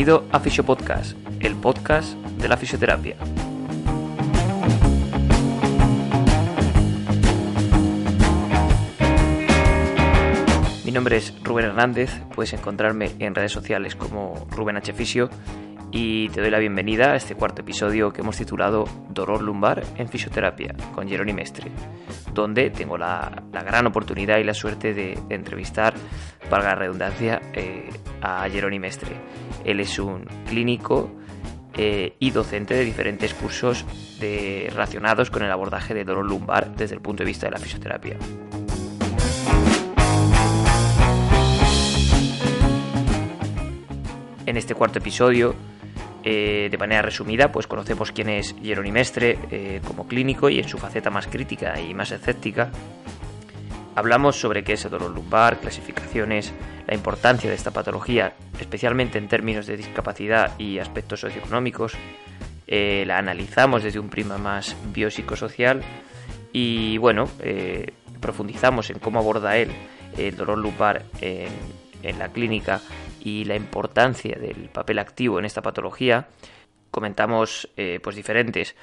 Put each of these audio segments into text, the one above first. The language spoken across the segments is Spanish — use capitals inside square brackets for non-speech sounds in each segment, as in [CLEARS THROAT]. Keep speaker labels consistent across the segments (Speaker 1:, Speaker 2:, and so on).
Speaker 1: Bienvenido a Fisiopodcast, el podcast de la fisioterapia. Mi nombre es Rubén Hernández, puedes encontrarme en redes sociales como Rubén H. Fisio y te doy la bienvenida a este cuarto episodio que hemos titulado Dolor lumbar en fisioterapia con Jeroni Mestre, donde tengo la, gran oportunidad y la suerte de, entrevistar, para la redundancia, eh, a Jeroni Mestre. Él es un clínico eh, y docente de diferentes cursos relacionados con el abordaje de dolor lumbar desde el punto de vista de la fisioterapia. En este cuarto episodio eh, de manera resumida, pues conocemos quién es Jeroni Mestre eh, como clínico y en su faceta más crítica y más escéptica. Hablamos sobre qué es el dolor lumbar, clasificaciones, la importancia de esta patología, especialmente en términos de discapacidad y aspectos socioeconómicos. Eh, la analizamos desde un prima más biopsicosocial y bueno, profundizamos en cómo aborda él el dolor lumbar en la clínica y la importancia del papel activo en esta patología, comentamos eh, pues diferentes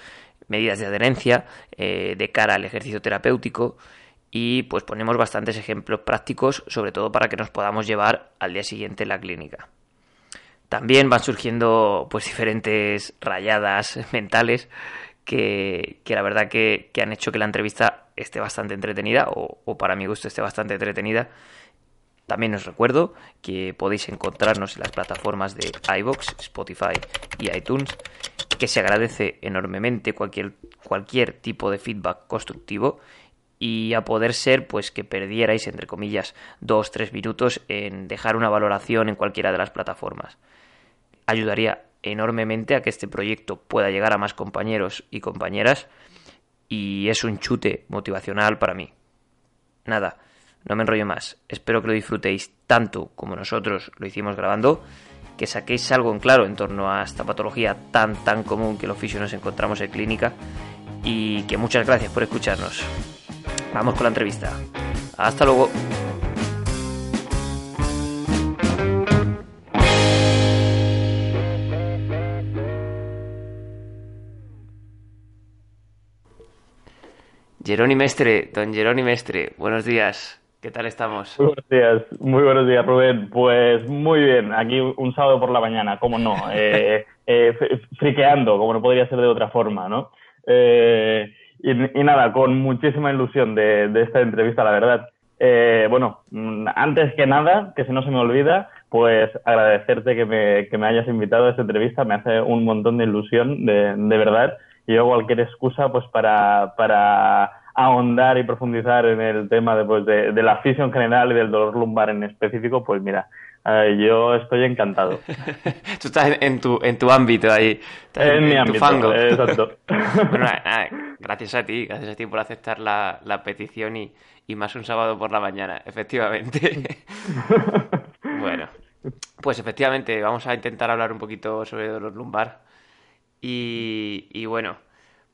Speaker 1: medidas de adherencia eh, de cara al ejercicio terapéutico y pues ponemos bastantes ejemplos prácticos, sobre todo para que nos podamos llevar al día siguiente en la clínica. También van surgiendo pues diferentes rayadas mentales que, la verdad que, han hecho que la entrevista esté bastante entretenida o para mi gusto esté bastante entretenida también os recuerdo que podéis encontrarnos en las plataformas de iBox, Spotify y iTunes, que se agradece enormemente cualquier, cualquier tipo de feedback constructivo y a poder ser pues que perdierais entre comillas dos tres minutos en dejar una valoración en cualquiera de las plataformas. Ayudaría enormemente a que este proyecto pueda llegar a más compañeros y compañeras y es un chute motivacional para mí. Nada no me enrollo más. Espero que lo disfrutéis tanto como nosotros lo hicimos grabando, que saquéis algo en claro en torno a esta patología tan tan común que los fisios nos encontramos en clínica y que muchas gracias por escucharnos. Vamos con la entrevista. Hasta luego. Jeroni Mestre, don Jeroni Mestre, buenos días. ¿Qué tal estamos?
Speaker 2: Muy buenos días, muy buenos días, Rubén. Pues muy bien, aquí un sábado por la mañana, cómo no, [LAUGHS] eh, eh, friqueando, como no podría ser de otra forma, ¿no? Eh, y, nada, con muchísima ilusión de, esta entrevista, la verdad. bueno, mm, antes que nada, que si no se me olvida, pues agradecerte que me, que me hayas invitado a esta entrevista, me hace un montón de ilusión, de, de verdad. Y yo cualquier excusa, pues para, para ahondar y profundizar en el tema de, pues, de, la fisio en general y del dolor lumbar en específico, pues mira, eh, yo estoy encantado. [LAUGHS]
Speaker 1: Tú estás en, tu, en tu ámbito ahí.
Speaker 2: En, mi ámbito, fango. exacto. [LAUGHS]
Speaker 1: bueno, gracias a ti, gracias a ti por aceptar la, la petición y, y más un sábado por la mañana, efectivamente. [LAUGHS] bueno, pues efectivamente vamos a intentar hablar un poquito sobre dolor lumbar. Y, y bueno,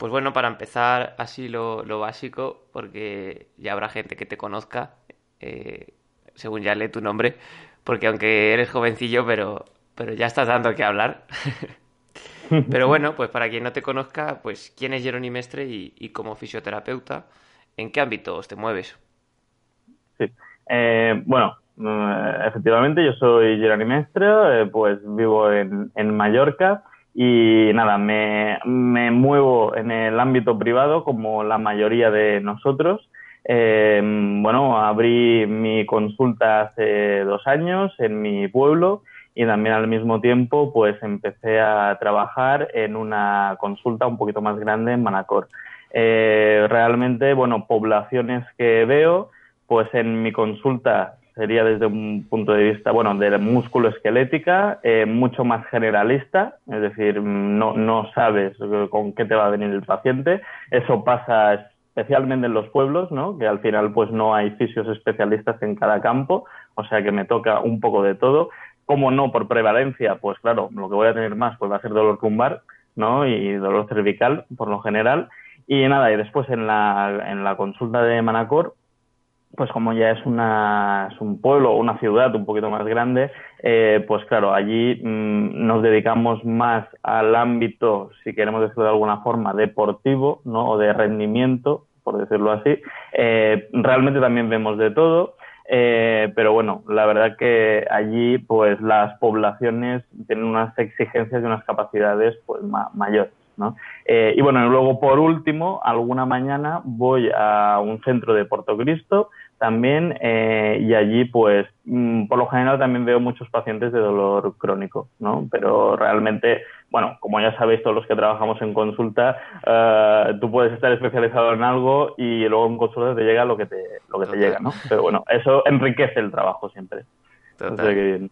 Speaker 1: pues bueno, para empezar así lo, básico, porque ya habrá gente que te conozca, eh, según ya lee tu nombre, porque aunque eres jovencillo, pero, pero ya estás dando que hablar. [LAUGHS] pero bueno, pues para quien no te conozca, pues quién es Jeroni Mestre y, como fisioterapeuta, ¿en qué ámbitos te mueves?
Speaker 2: Sí, eh, bueno, mm, efectivamente yo soy Jeroni Mestre, eh, pues vivo en, en Mallorca y nada, me, me, muevo en el ámbito privado como la mayoría de nosotros. Eh, bueno, abrí mi consulta hace dos años en mi pueblo y también al mismo tiempo pues empecé a trabajar en una consulta un poquito más grande en Manacor. Eh, realmente, bueno, poblaciones que veo, pues en mi consulta sería desde un punto de vista, bueno, de músculo esquelética, eh, mucho más generalista, es decir, no, no sabes con qué te va a venir el paciente. Eso pasa especialmente en los pueblos, ¿no? Que al final pues no hay fisios especialistas en cada campo, o sea que me toca un poco de todo. Como no por prevalencia, pues claro, lo que voy a tener más pues va a ser dolor lumbar, ¿no? Y dolor cervical por lo general. Y nada, y después en la, en la consulta de Manacor, pues como ya es, una, es un pueblo o una ciudad un poquito más grande, eh, pues claro, allí mm, nos dedicamos más al ámbito, si queremos decirlo de alguna forma, deportivo, ¿no? O de rendimiento, por decirlo así. Eh, realmente también vemos de todo. Eh, pero bueno, la verdad que allí pues las poblaciones tienen unas exigencias y unas capacidades pues mayores. ¿no? y bueno, luego por último, alguna mañana voy a un centro de Puerto Cristo también eh, y allí pues mm, por lo general también veo muchos pacientes de dolor crónico, ¿no? Pero realmente, bueno, como ya sabéis todos los que trabajamos en consulta, eh, tú puedes estar especializado en algo y luego en consulta te llega lo que te, lo que te llega, ¿no? Pero bueno, eso enriquece el trabajo siempre.
Speaker 1: Total.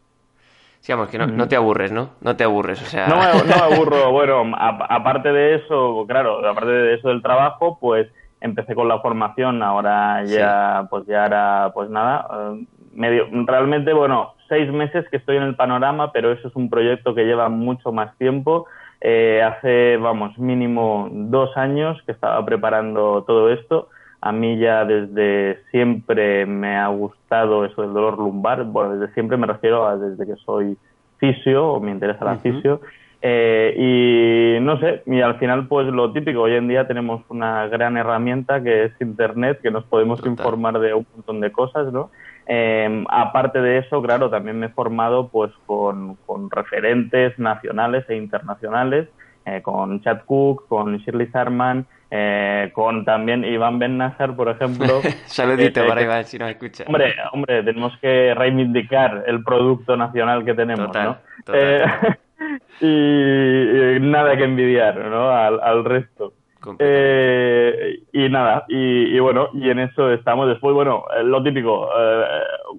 Speaker 1: Sí, vamos, que no, no, te aburres, ¿no? No te aburres, o sea...
Speaker 2: No, no me [LAUGHS] aburro. bueno, aparte de eso, claro, aparte de eso del trabajo, pues empecé con la formación, ahora ya, pues ya era, pues nada, eh, medio, realmente, bueno, seis meses que estoy en el panorama, pero eso es un proyecto que lleva mucho más tiempo. Eh, hace, vamos, mínimo dos años que estaba preparando todo esto. A mí ya desde siempre me ha gustado eso del dolor lumbar. Bueno, desde siempre me refiero a desde que soy fisio o me interesa la fisio. Eh, y no sé, y al final pues lo típico, hoy en día tenemos una gran herramienta que es Internet, que nos podemos informar de un montón de cosas, ¿no? Eh, aparte de eso, claro, también me he formado pues con, con referentes nacionales e internacionales, eh, con Chad Cook, con Shirley Sarman, eh, con también Iván Ben Nazar, por ejemplo. [LAUGHS]
Speaker 1: Saludito para Iván, si nos escucha.
Speaker 2: Hombre, hombre, tenemos que reivindicar el producto nacional que tenemos, ¿no? Total. [LAUGHS] y, nada que envidiar ¿no? al, resto. Eh, y nada, y, bueno, y en eso estamos. Después, bueno, eh, lo típico, eh,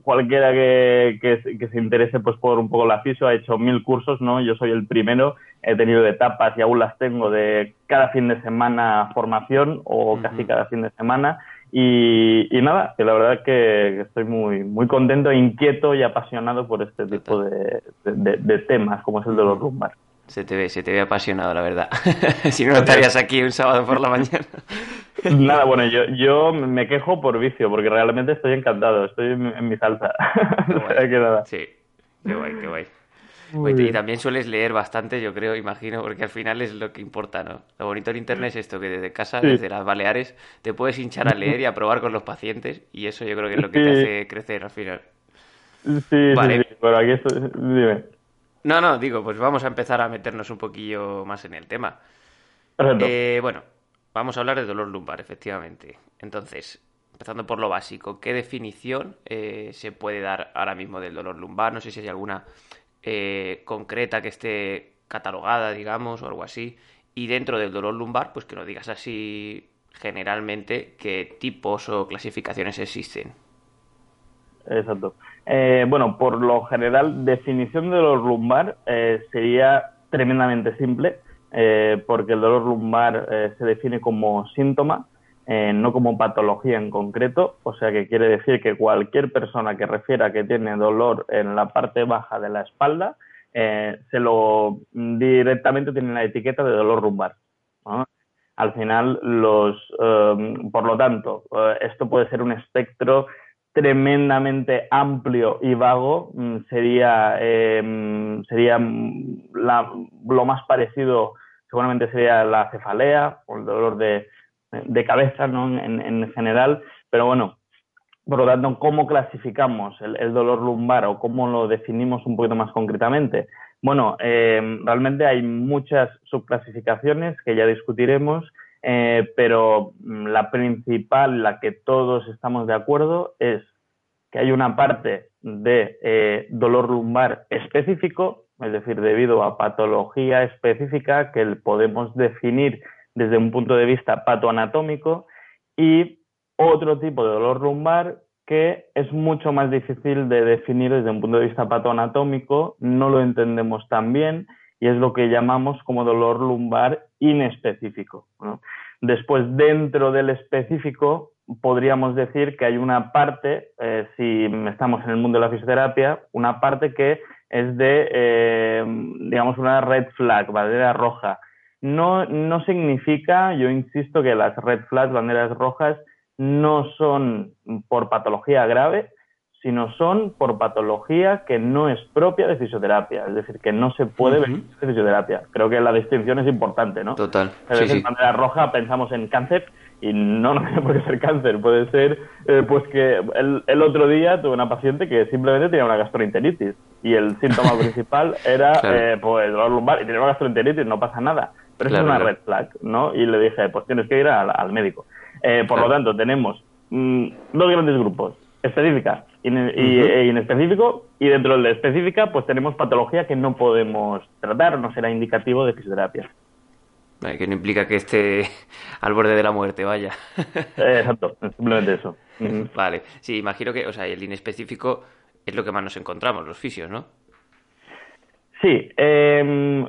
Speaker 2: cualquiera que, que, se interese pues por un poco la FISO ha hecho mil cursos, ¿no? Yo soy el primero, he tenido etapas y aún las tengo de cada fin de semana formación o casi cada fin de semana. Y, nada, que la verdad que estoy muy, muy contento, inquieto y apasionado por este tipo de, de, temas, como es el de los lumbar.
Speaker 1: Se te ve, se te ve apasionado, la verdad. [LAUGHS] si no, estarías aquí un sábado por la mañana. [LAUGHS]
Speaker 2: Nada, bueno, yo, yo me quejo por vicio, porque realmente estoy encantado, estoy en, mi salsa. [LAUGHS]
Speaker 1: Sí, qué guay, qué guay y también sueles leer bastante, yo creo, imagino, porque al final es lo que importa, ¿no? Lo bonito en Internet es esto, que desde casa, desde las Baleares, te puedes hinchar a leer y a probar con los pacientes, y eso yo creo que es lo que te hace crecer al final.
Speaker 2: Sí, vale. sí, pero aquí estoy... Dime.
Speaker 1: No, no, digo, pues vamos a empezar a meternos un poquillo más en el tema. Eh, bueno, vamos a hablar de dolor lumbar, efectivamente. Entonces, empezando por lo básico, ¿qué definición eh, se puede dar ahora mismo del dolor lumbar? No sé si hay alguna eh, concreta que esté catalogada, digamos, o algo así. Y dentro del dolor lumbar, pues que nos digas así generalmente qué tipos o clasificaciones existen.
Speaker 2: Exacto. Eh, bueno, por lo general, definición de dolor lumbar eh, sería tremendamente simple, porque el dolor lumbar se define como síntoma, no como patología en concreto, o sea que quiere decir que cualquier persona que refiera que tiene dolor en la parte baja de la espalda, eh, se lo directamente tiene la etiqueta de dolor lumbar. Al final, los, eh, por lo tanto, eh, esto puede ser un espectro tremendamente amplio y vago. Mm, sería, sería lo más parecido, seguramente sería la cefalea o el dolor de, de cabeza ¿no? en, general, pero bueno, por lo tanto, ¿cómo clasificamos el, dolor lumbar o cómo lo definimos un poquito más concretamente? Bueno, eh, realmente hay muchas subclasificaciones que ya discutiremos, eh, pero mm, la principal, la que todos estamos de acuerdo, es que hay una parte de eh, dolor lumbar específico, es decir, debido a patología específica que podemos definir desde un punto de vista patoanatómico y otro tipo de dolor lumbar que es mucho más difícil de definir desde un punto de vista patoanatómico, no lo entendemos tan bien y es lo que llamamos como dolor lumbar inespecífico. Después, dentro del específico, podríamos decir que hay una parte, eh, si estamos en el mundo de la fisioterapia, una parte que es de, eh, digamos, una red flag, bandera roja, no, no significa, yo insisto, que las red flags, banderas rojas, no son por patología grave, sino son por patología que no es propia de fisioterapia, es decir, que no se puede ver de fisioterapia. Creo que la distinción es importante, ¿no?
Speaker 1: Total.
Speaker 2: A veces en manera roja pensamos en cáncer y no, no tiene por qué ser cáncer, puede ser eh, pues que el, el, otro día tuve una paciente que simplemente tenía una gastroenteritis y el síntoma [LAUGHS] principal era eh, pues dolor lumbar y tenía una gastroenteritis, no pasa nada, pero es una red flag, ¿no? Y le dije, pues tienes que ir al, al médico. Eh, por lo tanto, tenemos mm, dos grandes grupos, específica y, e inespecífico, y dentro de específica, pues tenemos patología que no podemos tratar, no será indicativo de fisioterapia.
Speaker 1: Que no implica que esté [LAUGHS] al borde de la muerte, vaya. [LAUGHS]
Speaker 2: Eh, exacto, simplemente eso.
Speaker 1: Vale, sí, imagino que, o sea, el inespecífico es lo que más nos encontramos, los fisios, ¿no?
Speaker 2: Sí, em,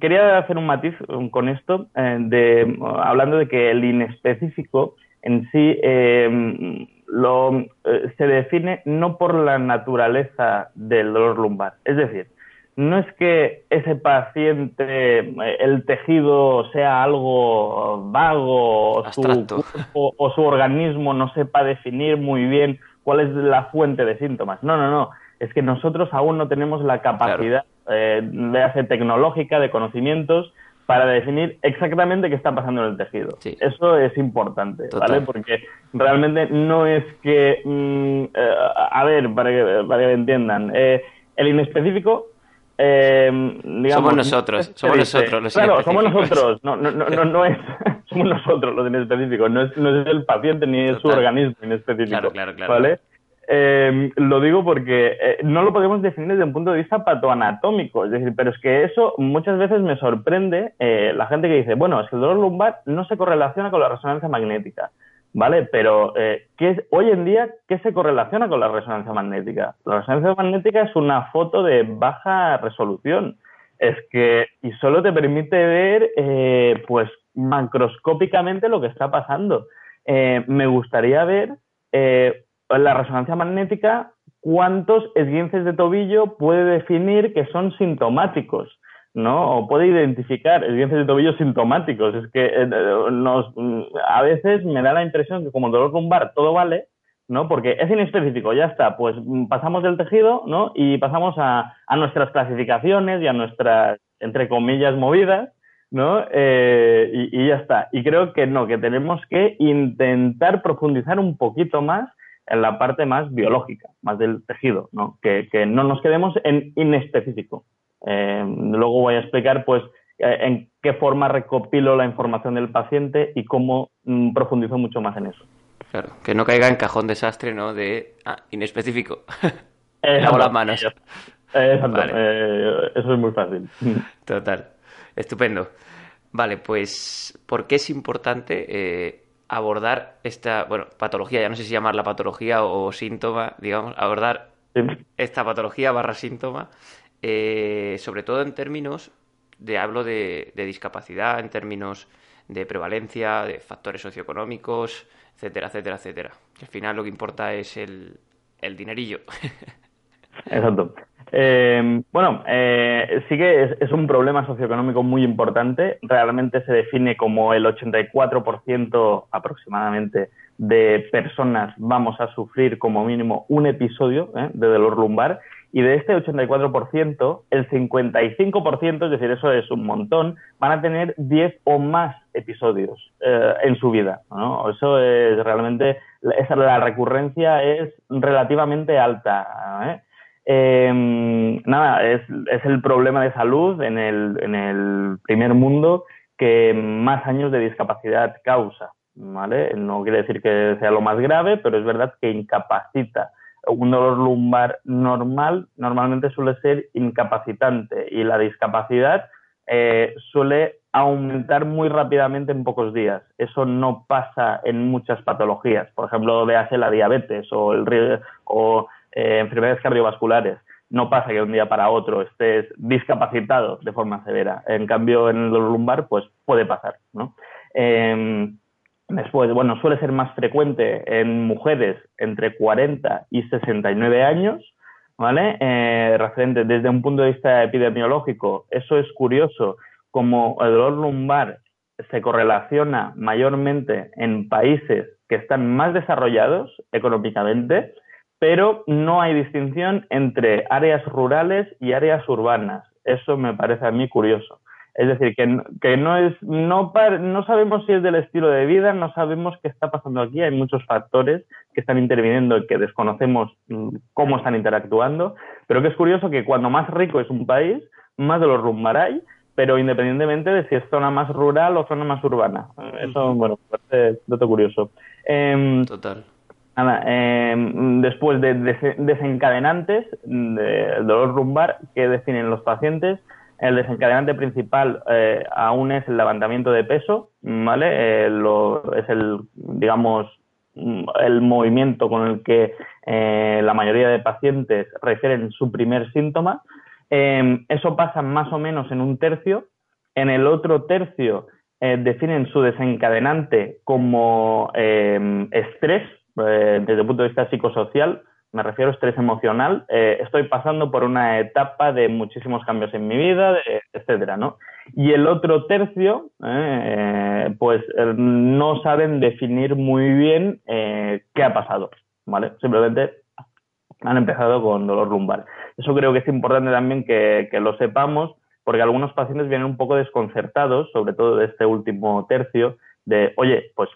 Speaker 2: quería hacer un matiz con esto, eh, de, hablando de que el inespecífico en sí em, lo, eh, se define no por la naturaleza del dolor lumbar. Es decir, no es que ese paciente, eh, el tejido sea algo vago o su, cuerpo, o su organismo no sepa definir muy bien cuál es la fuente de síntomas. No, no, no. Es que nosotros aún no tenemos la capacidad eh, de hacer tecnológica, de conocimientos, para definir exactamente qué está pasando en el tejido. Eso es importante, ¿vale? Porque realmente no es que, mm, eh, a ver, para que, para que entiendan, eh, el inespecífico eh, digamos,
Speaker 1: somos nosotros, somos nosotros los
Speaker 2: Claro, somos nosotros, no, no, no, [LAUGHS] no es, somos nosotros los inespecíficos, no es, no es el paciente ni es su organismo inespecífico, claro, claro, claro. ¿vale? Eh, lo digo porque eh, no lo podemos definir desde un punto de vista patoanatómico, es decir, pero es que eso muchas veces me sorprende eh, la gente que dice, bueno, es que el dolor lumbar no se correlaciona con la resonancia magnética. ¿vale? Pero eh, ¿qué hoy en día, ¿qué se correlaciona con la resonancia magnética? La resonancia magnética es una foto de baja resolución. Es que, y solo te permite ver, pues, macroscópicamente lo que está pasando. Me gustaría ver la resonancia magnética, cuántos esguinces de tobillo puede definir que son sintomáticos. ¿no? O puede identificar esguinces de tobillo sintomáticos. Es que eh, nos, a veces me da la impresión que como el dolor lumbar todo vale, ¿no? Porque es inespecífico, ya está. Pues pasamos del tejido, ¿no? Y pasamos a, a nuestras clasificaciones y a nuestras, entre comillas, movidas, ¿no? Eh, y, ya está. Y creo que no, que tenemos que intentar profundizar un poquito más en la parte más biológica, más del tejido, ¿no? Que, que no nos quedemos en inespecífico. Eh, luego voy a explicar, pues, eh, en qué forma recopilo la información del paciente y cómo mm, profundizo mucho más en eso.
Speaker 1: Claro, que no caiga en cajón desastre, ¿no? De, ah, inespecífico. [LAUGHS]
Speaker 2: Hago las manos. Exacto, eh, eso es muy fácil.
Speaker 1: Total, estupendo. Vale, pues, ¿por qué es importante abordar esta, bueno, patología, ya no sé si llamarla patología o, síntoma, digamos, abordar esta patología barra síntoma eh, sobre todo en términos de, hablo de, discapacidad, en términos de prevalencia, de factores socioeconómicos, etcétera, etcétera, etcétera. Al final lo que importa es el, el dinerillo. [LAUGHS]
Speaker 2: Exacto. Eh, bueno, eh, sí que es, es, un problema socioeconómico muy importante. Realmente se define como el 84% aproximadamente de personas vamos a sufrir como mínimo un episodio ¿eh? de dolor lumbar y de este 84%, el 55%, es decir, eso es un montón, van a tener 10 o más episodios eh, en su vida. ¿no? Eso es realmente, esa, la recurrencia es relativamente alta. Eh, nada, es, es, el problema de salud en el, en el primer mundo que más años de discapacidad causa. ¿vale? No quiere decir que sea lo más grave, pero es verdad que incapacita un dolor lumbar normal normalmente suele ser incapacitante y la discapacidad eh, suele aumentar muy rápidamente en pocos días. Eso no pasa en muchas patologías. Por ejemplo, véase la diabetes o, el, o eh, enfermedades cardiovasculares. No pasa que de un día para otro estés discapacitado de forma severa. En cambio, en el dolor lumbar, pues puede pasar, ¿no? Eh, Después, bueno, suele ser más frecuente en mujeres entre 40 y 69 años, ¿vale? Eh, referente desde un punto de vista epidemiológico, eso es curioso, como el dolor lumbar se correlaciona mayormente en países que están más desarrollados económicamente, pero no hay distinción entre áreas rurales y áreas urbanas. Eso me parece a mí curioso. Es decir, que, no es, no, no sabemos si es del estilo de vida, no sabemos qué está pasando aquí. Hay muchos factores que están interviniendo y que desconocemos mm, cómo están interactuando. Pero que es curioso que cuando más rico es un país, más de los rumbar hay, pero independientemente de si es zona más rural o zona más urbana. Eso, bueno, parece dato curioso.
Speaker 1: Em, Total.
Speaker 2: Nada, em, después de desencadenantes del dolor lumbar que definen los pacientes, el desencadenante principal eh, aún es el levantamiento de peso, ¿vale? Eh, es el, digamos, el movimiento con el que eh, la mayoría de pacientes refieren su primer síntoma. Em, eso pasa más o menos en un tercio. En el otro tercio definen su desencadenante como em, estrés, desde el punto de vista psicosocial, me refiero a estrés emocional, eh, estoy pasando por una etapa de muchísimos cambios en mi vida, etcétera, ¿no? Y el otro tercio, eh, pues eh, no saben definir muy bien qué ha pasado, ¿vale? Simplemente han empezado con dolor lumbar. Eso creo que es importante también que, lo sepamos, porque algunos pacientes vienen un poco desconcertados, sobre todo de este último tercio, de, oye, pues,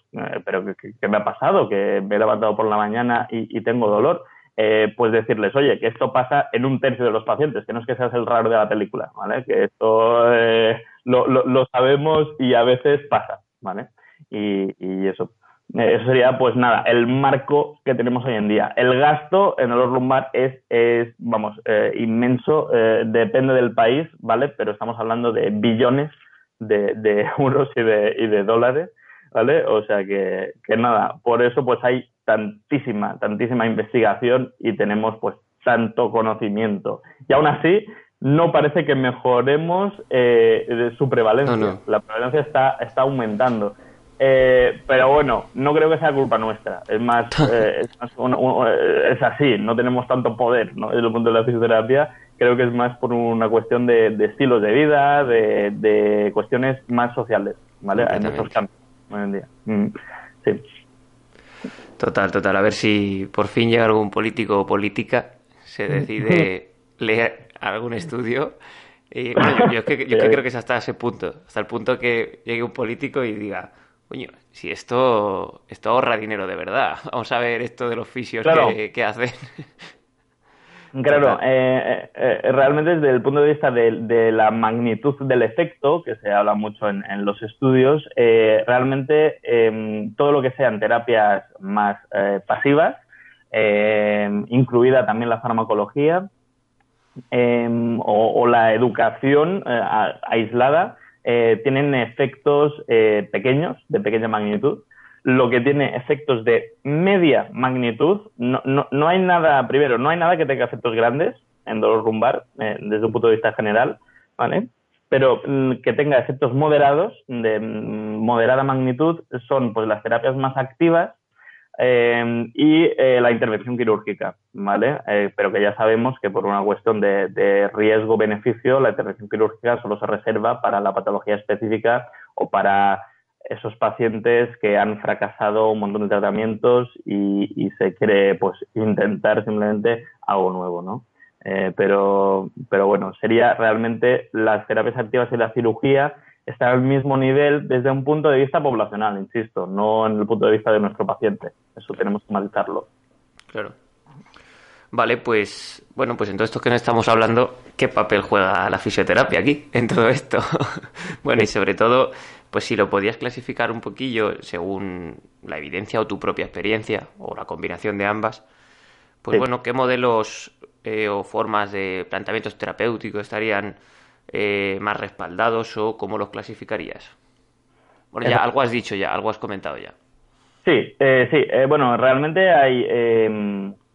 Speaker 2: pero ¿qué, me ha pasado? Que me he levantado por la mañana y tengo dolor eh, pues decirles, oye, que esto pasa en un tercio de los pacientes, que no es que seas el raro de la película, ¿vale? Que esto eh, lo, lo, sabemos y a veces pasa, ¿vale? Y, y eso. Eh, eso sería, pues nada, el marco que tenemos hoy en día. El gasto en dolor lumbar es, es vamos, eh, inmenso, depende del país, ¿vale? Pero estamos hablando de billones de, de [LAUGHS] euros y de, y de dólares, ¿vale? O sea que, que nada, por eso pues hay tantísima, tantísima investigación y tenemos pues tanto conocimiento. Y aún así, no parece que mejoremos eh, su prevalencia. La prevalencia está, está aumentando. Eh, pero bueno, no creo que sea culpa nuestra. Es más, [LAUGHS] eh, es, así, no tenemos tanto poder ¿no? desde el punto de la fisioterapia. Creo que es más por una cuestión de, estilos de vida, de, cuestiones más sociales, ¿vale? En estos campos hoy en día. Mm, sí.
Speaker 1: Total, total. A ver si por fin llega algún político o política, se [LAUGHS] decide leer algún estudio. Y bueno, yo, que, [LAUGHS] creo que es hasta ese punto, hasta el punto que llegue un político y diga, coño, si esto, esto ahorra dinero de verdad, [LAUGHS] vamos a ver esto de los fisios que, que hacen.
Speaker 2: Claro, eh, eh, eh, realmente desde el punto de vista de, la magnitud del efecto, que se habla mucho en, los estudios, realmente em, todo lo que sean terapias más pasivas, em, incluida también la farmacología em, o, la educación aislada, tienen efectos pequeños, de pequeña magnitud, lo que tiene efectos de media magnitud. No, no, no, hay nada, primero, no hay nada que tenga efectos grandes en dolor lumbar eh, desde un punto de vista general, ¿vale? Pero mm, que tenga efectos moderados, de mm, moderada magnitud, son pues las terapias más activas eh, y eh, la intervención quirúrgica, ¿vale? pero que ya sabemos que por una cuestión de, de riesgo-beneficio, la intervención quirúrgica solo se reserva para la patología específica o para esos pacientes que han fracasado un montón de tratamientos y, se quiere pues intentar simplemente algo nuevo, ¿no? Eh, pero, pero bueno, sería realmente las terapias activas y la cirugía están al mismo nivel desde un punto de vista poblacional, insisto, no en el punto de vista de nuestro paciente. Eso tenemos que matizarlo.
Speaker 1: Claro. Vale, pues bueno, pues en todo esto que no estamos hablando, ¿qué papel juega la fisioterapia aquí en todo esto? [LAUGHS] bueno, y sobre todo, pues si lo podías clasificar un poquillo según la evidencia o tu propia experiencia o la combinación de ambas, pues bueno, ¿qué modelos eh, o formas de planteamientos terapéuticos estarían eh, más respaldados o cómo los clasificarías? Bueno, ya algo has dicho ya, algo has comentado ya.
Speaker 2: Sí, eh, sí. bueno, realmente hay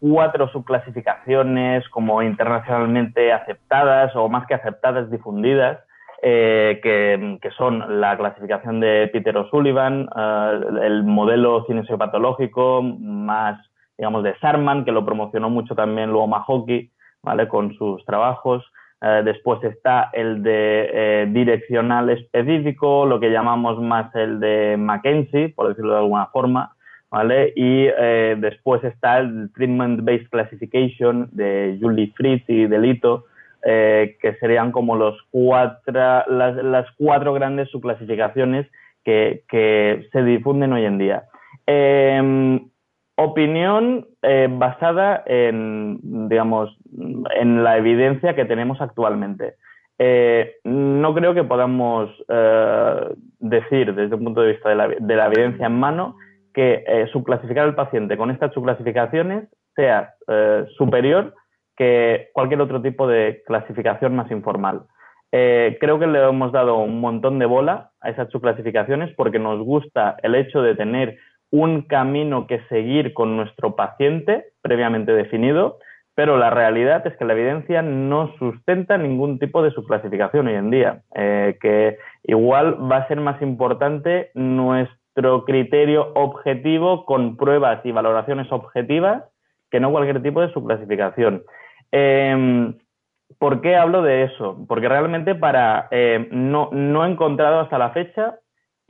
Speaker 2: cuatro subclasificaciones como internacionalmente aceptadas o más que aceptadas, difundidas, eh, que, son la clasificación de Peter O'Sullivan, eh, el modelo cinesiopatológico más, digamos, de Sarman, que lo promocionó mucho también luego Mahoki, ¿vale? Con sus trabajos. Eh, después está el de direccional específico, lo que llamamos más el de Mackenzie, por decirlo de alguna forma, ¿vale? Y eh, después está el Treatment Based Classification de Julie Fritz y Delito, eh, que serían como los cuatro, las, las cuatro grandes subclasificaciones que, que, se difunden hoy en día. Eh, opinión eh, basada en, digamos, en la evidencia que tenemos actualmente. Eh, no creo que podamos eh, decir, desde un punto de vista de la, de la evidencia en mano, que subclasificar al paciente con estas subclasificaciones sea superior que cualquier otro tipo de clasificación más informal. Eh, creo que le hemos dado un montón de bola a esas subclasificaciones porque nos gusta el hecho de tener un camino que seguir con nuestro paciente previamente definido, pero la realidad es que la evidencia no sustenta ningún tipo de subclasificación hoy en día, eh, que igual va a ser más importante nuestro criterio objetivo con pruebas y valoraciones objetivas que no cualquier tipo de subclasificación. Eh, ¿Por qué hablo de eso? Porque realmente para eh, no, no he encontrado hasta la fecha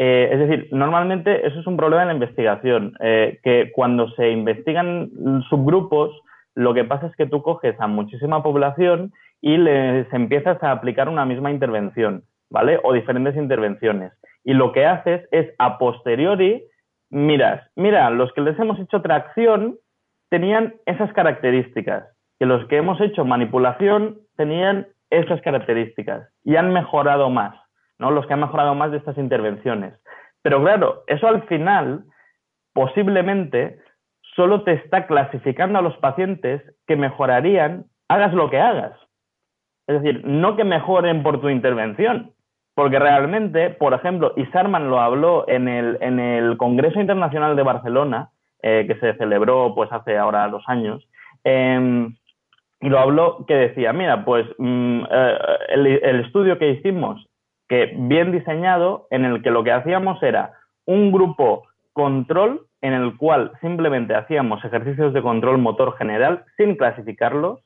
Speaker 2: eh, es decir, normalmente eso es un problema en la investigación, eh, que cuando se investigan subgrupos, lo que pasa es que tú coges a muchísima población y les empiezas a aplicar una misma intervención, ¿vale? O diferentes intervenciones. Y lo que haces es, a posteriori, miras, mira, los que les hemos hecho tracción tenían esas características, que los que hemos hecho manipulación tenían esas características y han mejorado más. ¿no? Los que han mejorado más de estas intervenciones. Pero claro, eso al final posiblemente solo te está clasificando a los pacientes que mejorarían, hagas lo que hagas. Es decir, no que mejoren por tu intervención, porque realmente, por ejemplo, Isarman lo habló en el, en el Congreso Internacional de Barcelona, eh, que se celebró pues hace ahora dos años, eh, y lo habló que decía, mira, pues mm, eh, el, el, estudio que hicimos que bien diseñado en el que lo que hacíamos era un grupo control en el cual simplemente hacíamos ejercicios de control motor general sin clasificarlos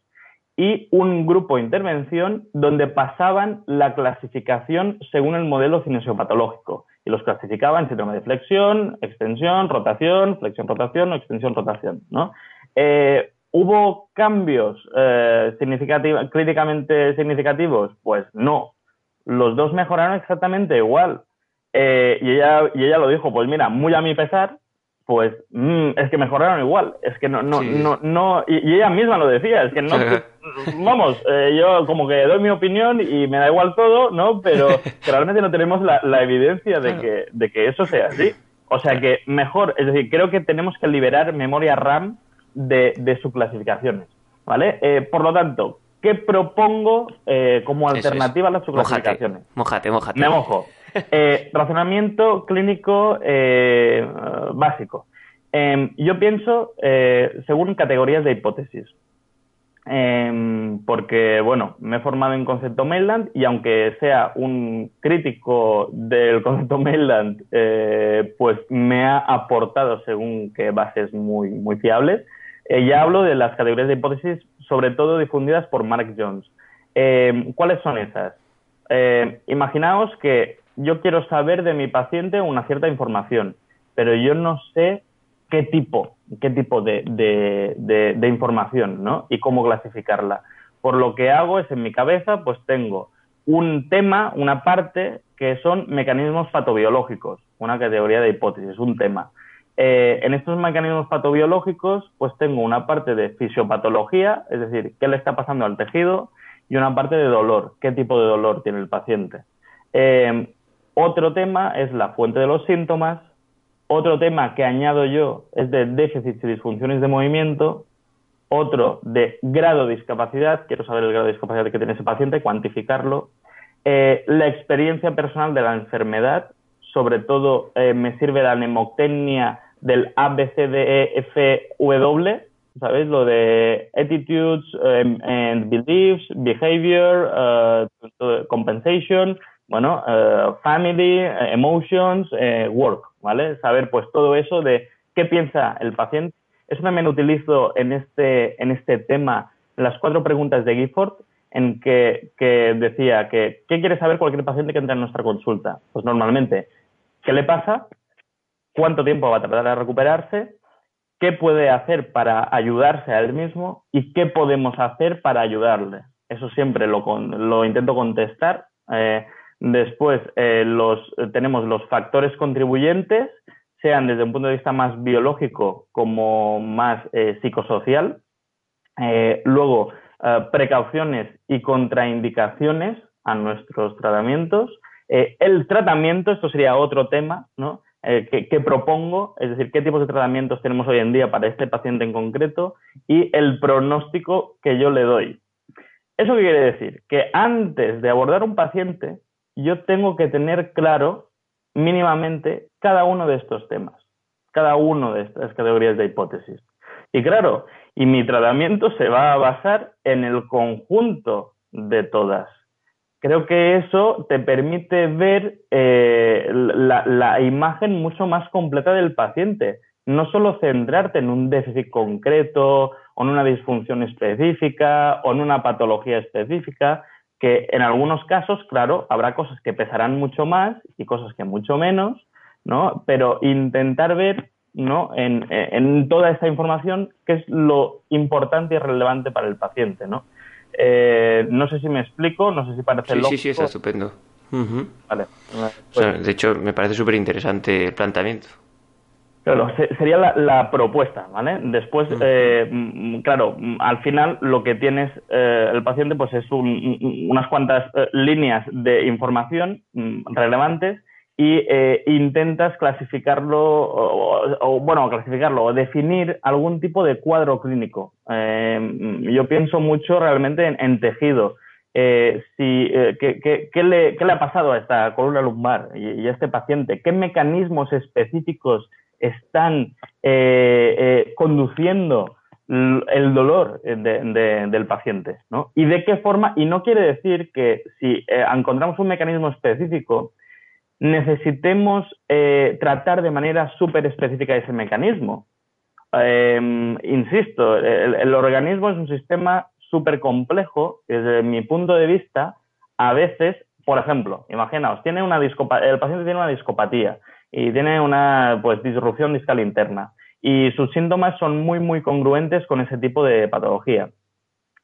Speaker 2: y un grupo intervención donde pasaban la clasificación según el modelo cinesiopatológico y los clasificaban síndrome de flexión, extensión, rotación, flexión, rotación o extensión, rotación. ¿no? Eh, ¿Hubo cambios eh, significativ críticamente significativos? Pues no, los dos mejoraron exactamente igual. Eh, y, ella, y ella lo dijo, pues mira, muy a mi pesar, pues mmm, es que mejoraron igual. Es que no, no, sí. no, no, y, y, ella misma lo decía, es que no, vamos, eh, yo como que doy mi opinión y me da igual todo, ¿no? Pero [LAUGHS] realmente no tenemos la, la evidencia de que, de que eso sea así. O sea que mejor, es decir, creo que tenemos que liberar memoria RAM de, de subclasificaciones, ¿vale? Eh, por lo tanto, ¿Qué propongo eh, como alternativa es. a las subclasificaciones?
Speaker 1: Mojate, mojate.
Speaker 2: Me mojo. [LAUGHS] Eh, razonamiento clínico eh, básico. Em, yo pienso según categorías de hipótesis. Em, porque, bueno, me he formado en concepto Mainland y aunque sea un crítico del [LAUGHS] concepto Mainland, pues me ha aportado según qué bases muy, muy fiables. Eh, ya hablo de las categorías de hipótesis, sobre todo difundidas por Mark Jones. Eh, ¿Cuáles son esas? Eh, imaginaos que yo quiero saber de mi paciente una cierta información, pero yo no sé qué tipo, qué tipo de, información, ¿no? Y cómo clasificarla. Por lo que hago es en mi cabeza, pues tengo un tema, una parte que son mecanismos patobiológicos, una categoría de hipótesis, un tema. Eh, en estos mecanismos patobiológicos, pues tengo una parte de fisiopatología, es decir, qué le está pasando al tejido, y una parte de dolor, qué tipo de dolor tiene el paciente. Eh, otro tema es la fuente de los síntomas. Otro tema que añado yo es de déficits y disfunciones de movimiento. Otro de grado de discapacidad. Quiero saber el grado de discapacidad que tiene ese paciente, cuantificarlo. Eh, la experiencia personal de la enfermedad. Sobre todo me sirve la nemoctenia del ABCDEFW, ¿sabéis? Lo de attitudes um, and beliefs, behavior, uh, compensation, bueno, uh, family, emotions, uh, work, ¿vale? Saber pues todo eso de qué piensa el paciente. Eso también utilizo en este, en este tema las cuatro preguntas de Gifford, en que, que decía que, ¿qué quiere saber cualquier paciente que entra en nuestra consulta? Pues normalmente, ¿qué le pasa? Cuánto tiempo va a tardar a recuperarse, qué puede hacer para ayudarse a él mismo y qué podemos hacer para ayudarle. Eso siempre lo, intento contestar. Eh, después eh, tenemos los factores contribuyentes, sean desde un punto de vista más biológico como más eh, psicosocial. luego, precauciones y contraindicaciones a nuestros tratamientos. el tratamiento, esto sería otro tema, ¿no? Eh, que, propongo, es decir, qué tipos de tratamientos tenemos hoy en día para este paciente en concreto y el pronóstico que yo le doy. ¿Eso qué quiere decir? Que antes de abordar un paciente, yo tengo que tener claro mínimamente cada uno de estos temas, cada uno de estas categorías de hipótesis. Y claro, y mi tratamiento se va a basar en el conjunto de todas creo que eso te permite ver eh, la, imagen mucho más completa del paciente. No solo centrarte en un déficit concreto o en una disfunción específica o en una patología específica, que en algunos casos, claro, habrá cosas que pesarán mucho más y cosas que mucho menos, ¿no? Pero intentar ver ¿no? En, en, toda esta información qué es lo importante y relevante para el paciente, ¿no? Eh, no sé si me explico, no sé si parece
Speaker 1: sí, Sí, sí, está estupendo. Vale. Pues de hecho, me parece súper interesante el planteamiento.
Speaker 2: Claro, sería la, propuesta, ¿vale? Después, eh, mm, claro, mm, al final lo que tienes eh, el paciente pues es unas cuantas líneas de información mm, relevantes y eh, intentas clasificarlo, o, bueno, clasificarlo, o definir algún tipo de cuadro clínico. Eh, yo pienso mucho realmente en, tejido. Eh, si, ¿qué, le, ¿qué, le, ha pasado a esta columna lumbar y, a este paciente? ¿Qué mecanismos específicos están conduciendo el dolor del paciente? ¿no? ¿Y de qué forma? Y no quiere decir que si encontramos un mecanismo específico, necesitemos eh, tratar de manera súper específica ese mecanismo. Em, insisto, el, organismo es un sistema súper complejo. Desde mi punto de vista, a veces, por ejemplo, imaginaos, tiene una el paciente tiene una discopatía y tiene una pues, disrupción discal interna y sus síntomas son muy, muy congruentes con ese tipo de patología.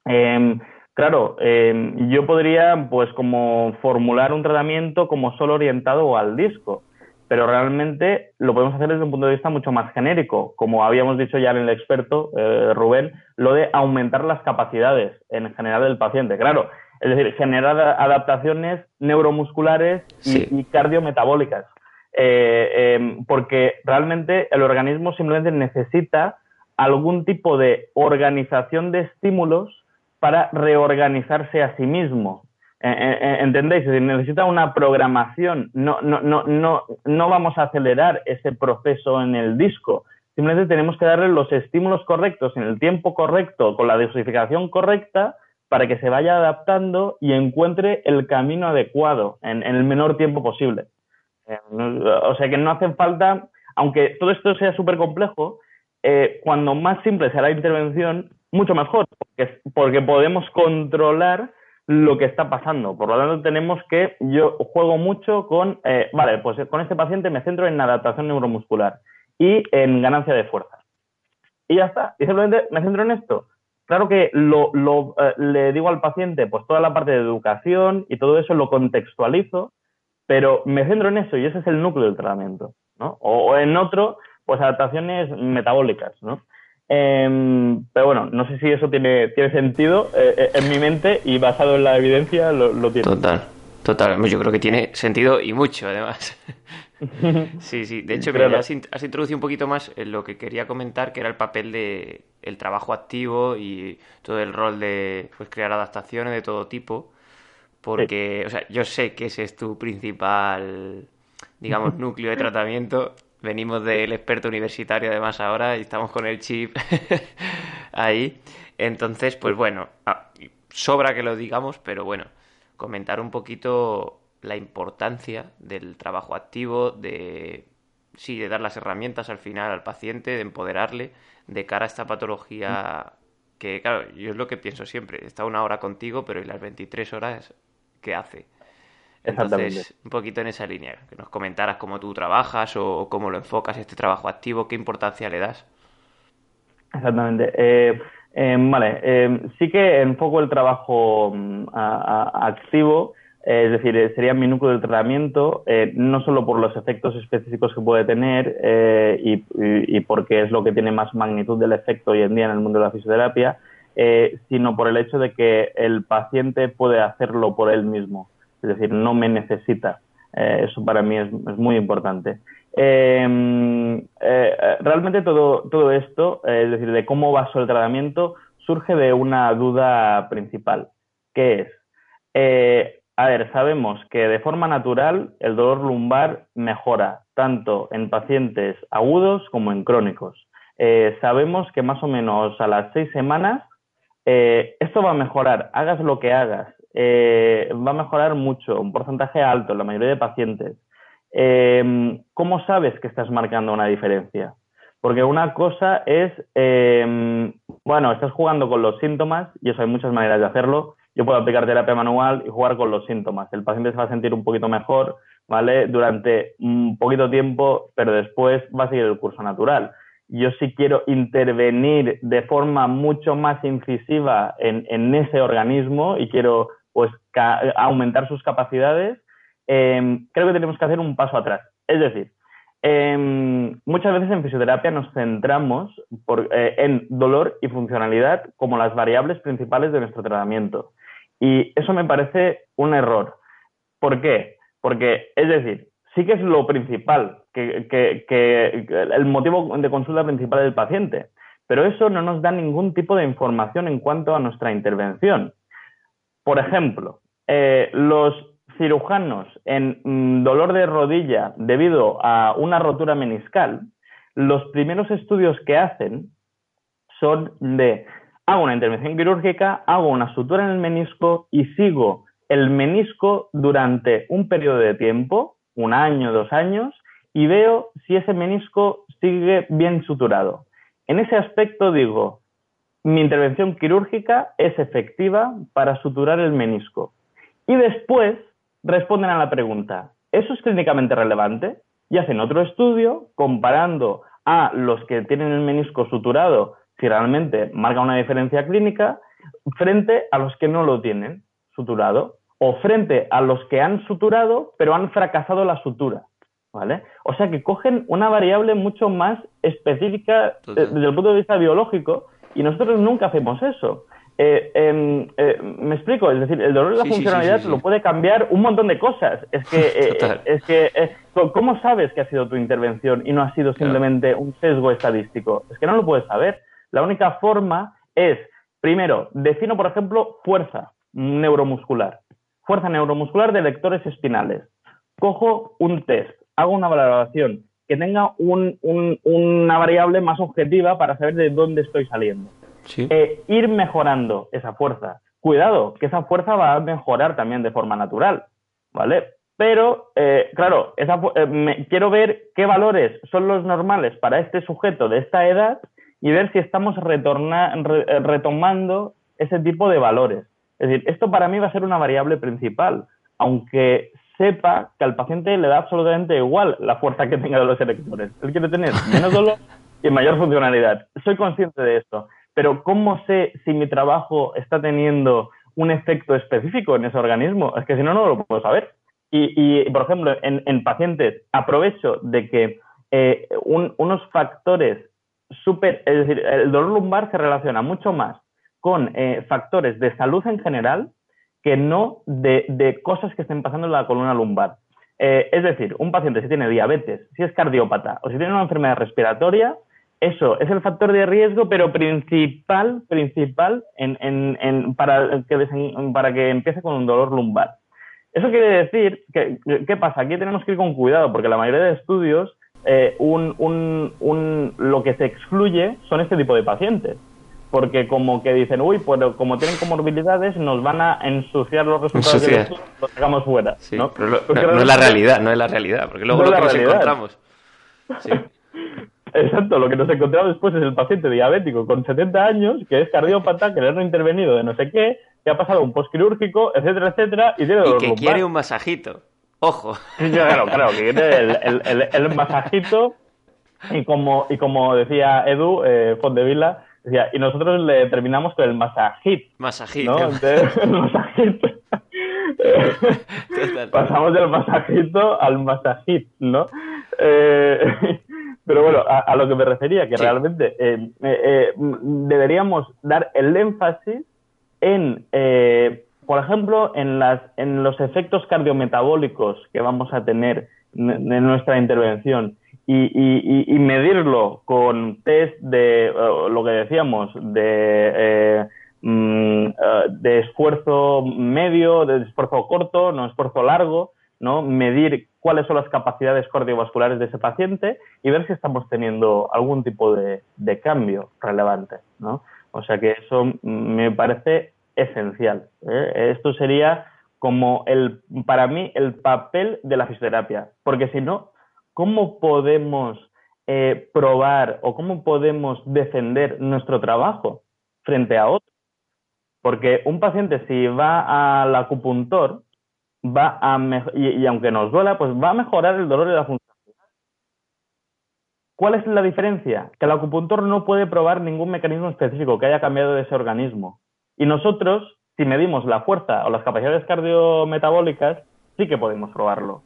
Speaker 2: Em, Claro, em, yo podría, pues, como formular un tratamiento como solo orientado al disco, pero realmente lo podemos hacer desde un punto de vista mucho más genérico, como habíamos dicho ya en el experto, eh, Rubén, lo de aumentar las capacidades en general del paciente. Claro, es decir, generar adaptaciones neuromusculares y, cardiometabólicas, eh, em, porque realmente el organismo simplemente necesita algún tipo de organización de estímulos para reorganizarse a sí mismo. Eh, eh, eh, ¿Entendéis? necesita una programación. No, no, no, no, no vamos a acelerar ese proceso en el disco. Simplemente tenemos que darle los estímulos correctos en el tiempo correcto, con la dosificación correcta, para que se vaya adaptando y encuentre el camino adecuado en, el menor tiempo posible. o sea que no hace falta, aunque todo esto sea súper complejo, cuando más simple sea la intervención, mucho mejor, porque, porque podemos controlar lo que está pasando. Por lo tanto, tenemos que, yo juego mucho con, eh, vale, pues con este paciente me centro en adaptación neuromuscular y en ganancia de fuerza. Y ya está, y simplemente me centro en esto. Claro que lo, lo eh, le digo al paciente, pues toda la parte de educación y todo eso lo contextualizo, pero me centro en eso y ese es el núcleo del tratamiento, ¿no? O, o en otro, pues adaptaciones metabólicas, ¿no? Em, pero bueno, no sé si eso tiene, tiene sentido eh, eh, en mi mente y basado en la evidencia lo, tiene.
Speaker 1: Total, total. Yo creo que tiene sentido y mucho, además. [LAUGHS] sí, sí. De hecho, has, introducido un poquito más en lo que quería comentar, que era el papel de el trabajo activo y todo el rol de pues, crear adaptaciones de todo tipo. Porque, o sea, yo sé que ese es tu principal, digamos, [LAUGHS] núcleo de tratamiento venimos del experto universitario además ahora y estamos con el chip [LAUGHS] ahí. Entonces, pues bueno, ah, sobra que lo digamos, pero bueno, comentar un poquito la importancia del trabajo activo, de sí, de dar las herramientas al final al paciente, de empoderarle de cara a esta patología que, claro, yo es lo que pienso siempre, está una hora contigo, pero ¿y las 23 horas qué hace? Entonces, un poquito en esa línea, que nos comentaras cómo tú trabajas o cómo lo enfocas este trabajo activo, qué importancia le das.
Speaker 2: Exactamente. Eh, eh, vale, eh, sí que enfoco el trabajo mm, activo, es decir, sería mi núcleo de tratamiento, no solo por los efectos específicos que puede tener y, y, porque es lo que tiene más magnitud del efecto hoy en día en el mundo de la fisioterapia, sino por el hecho de que el paciente puede hacerlo por él mismo es decir, no me necesita. Eh, eso para mí es, muy importante. Em, eh, realmente todo, todo esto, eh, es decir, de cómo baso el tratamiento, surge de una duda principal, que es, a ver, sabemos que de forma natural el dolor lumbar mejora tanto en pacientes agudos como en crónicos. sabemos que más o menos a las seis semanas esto va a mejorar, hagas lo que hagas, eh, va a mejorar mucho, un porcentaje alto en la mayoría de pacientes. Eh, ¿Cómo sabes que estás marcando una diferencia? Porque una cosa es, eh, bueno, estás jugando con los síntomas, y eso hay muchas maneras de hacerlo. Yo puedo aplicar terapia manual y jugar con los síntomas. El paciente se va a sentir un poquito mejor, ¿vale? Durante un poquito tiempo, pero después va a seguir el curso natural yo sí quiero intervenir de forma mucho más incisiva en, ese organismo y quiero aumentar sus capacidades, em, creo que tenemos que hacer un paso atrás. Es decir, em, muchas veces en fisioterapia nos centramos eh, en dolor y funcionalidad como las variables principales de nuestro tratamiento. Y eso me parece un error. ¿Por qué? Porque, es decir, sí que es lo principal, que, que el motivo de consulta principal del paciente, pero eso no nos da ningún tipo de información en cuanto a nuestra intervención. Por ejemplo, eh, los cirujanos en mm, dolor de rodilla debido a una rotura meniscal, los primeros estudios que hacen son de hago una intervención quirúrgica, hago una sutura en el menisco y sigo el menisco durante un periodo de tiempo, un año, dos años, y veo si ese menisco sigue bien suturado. En ese aspecto digo, mi intervención quirúrgica es efectiva para suturar el menisco. Y después responden a la pregunta, ¿eso es clínicamente relevante? Y hacen otro estudio comparando a los que tienen el menisco suturado, si realmente marca una diferencia clínica, frente a los que no lo tienen suturado, o frente a los que han suturado, pero han fracasado la sutura. ¿Vale? O sea que cogen una variable mucho más específica eh, desde el punto de vista biológico y nosotros nunca hacemos eso. Eh, em, eh, me explico, es decir, el dolor de la funcionalidad lo puede cambiar un montón de cosas. Es que, [LAUGHS] eh, es que ¿cómo sabes que ha sido tu intervención y no ha sido simplemente un sesgo estadístico? Es que no lo puedes saber. La única forma es, primero, defino, por ejemplo, fuerza neuromuscular, fuerza neuromuscular de lectores espinales. Cojo un test, hago una valoración, que tenga una variable más objetiva para saber de dónde estoy saliendo. Eh, ir mejorando esa fuerza. Cuidado, que esa fuerza va a mejorar también de forma natural, ¿vale? Pero, eh, claro, eh, quiero ver qué valores son los normales para este sujeto de esta edad y ver si estamos retomando ese tipo de valores. Es decir, esto para mí va a ser una variable principal, aunque sepa que al paciente le da absolutamente igual la fuerza que tenga de los electores. Él quiere tener menos dolor y mayor funcionalidad. Soy consciente de esto, pero ¿cómo sé si mi trabajo está teniendo un efecto específico en ese organismo? Es que si no, no lo puedo saber. Y, por ejemplo, en, pacientes, aprovecho de que eh, unos factores súper, es decir, el dolor lumbar se relaciona mucho más con eh, factores de salud en general que no de, cosas que estén pasando en la columna lumbar. Eh, es decir, un paciente si tiene diabetes, si es cardiópata o si tiene una enfermedad respiratoria, eso es el factor de riesgo, pero principal, principal para, que para que empiece con un dolor lumbar. Eso quiere decir que, ¿qué pasa? Aquí tenemos que ir con cuidado, porque la mayoría de estudios, eh, lo que se excluye son este tipo de pacientes porque como que dicen, uy, pues como tienen comorbilidades, nos van a ensuciar los resultados de los, los sacamos fuera. ¿no?
Speaker 1: Pero no, es la realidad, no es la realidad, porque luego lo que nos encontramos. [LAUGHS]
Speaker 2: Exacto, lo que nos encontramos después es el paciente diabético con 70 años, que es cardiópata, que le han intervenido de no sé qué, que ha pasado un postquirúrgico, etcétera, etcétera, y tiene dolor
Speaker 1: Y que quiere un masajito. Ojo.
Speaker 2: claro, claro, que quiere el, masajito y como, y como decía Edu eh, Fondevila, decía, y nosotros le terminamos con el masajit.
Speaker 1: Masajit.
Speaker 2: ¿no? [LAUGHS] el masajit. Pasamos del masajito al masajit, ¿no? Eh, [LAUGHS] pero bueno, a, lo que me refería, que realmente eh, eh, deberíamos dar el énfasis en, por ejemplo, en, las, en los efectos cardiometabólicos que vamos a tener en nuestra intervención y, medirlo con test de lo que decíamos, de Mm, eh, de esfuerzo medio, de esfuerzo corto, no esfuerzo largo, ¿no? Medir cuáles son las capacidades cardiovasculares de ese paciente y ver si estamos teniendo algún tipo de, cambio relevante, ¿no? O sea que eso me parece esencial. ¿eh? Esto sería como el, para mí, el papel de la fisioterapia. Porque si no, ¿cómo podemos eh, probar o cómo podemos defender nuestro trabajo frente a otros? Porque un paciente si va al acupuntor, va a y, aunque nos duela, pues va a mejorar el dolor y la función. ¿Cuál es la diferencia? Que el acupuntor no puede probar ningún mecanismo específico que haya cambiado de ese organismo. Y nosotros, si medimos la fuerza o las capacidades cardiometabólicas, sí que podemos probarlo.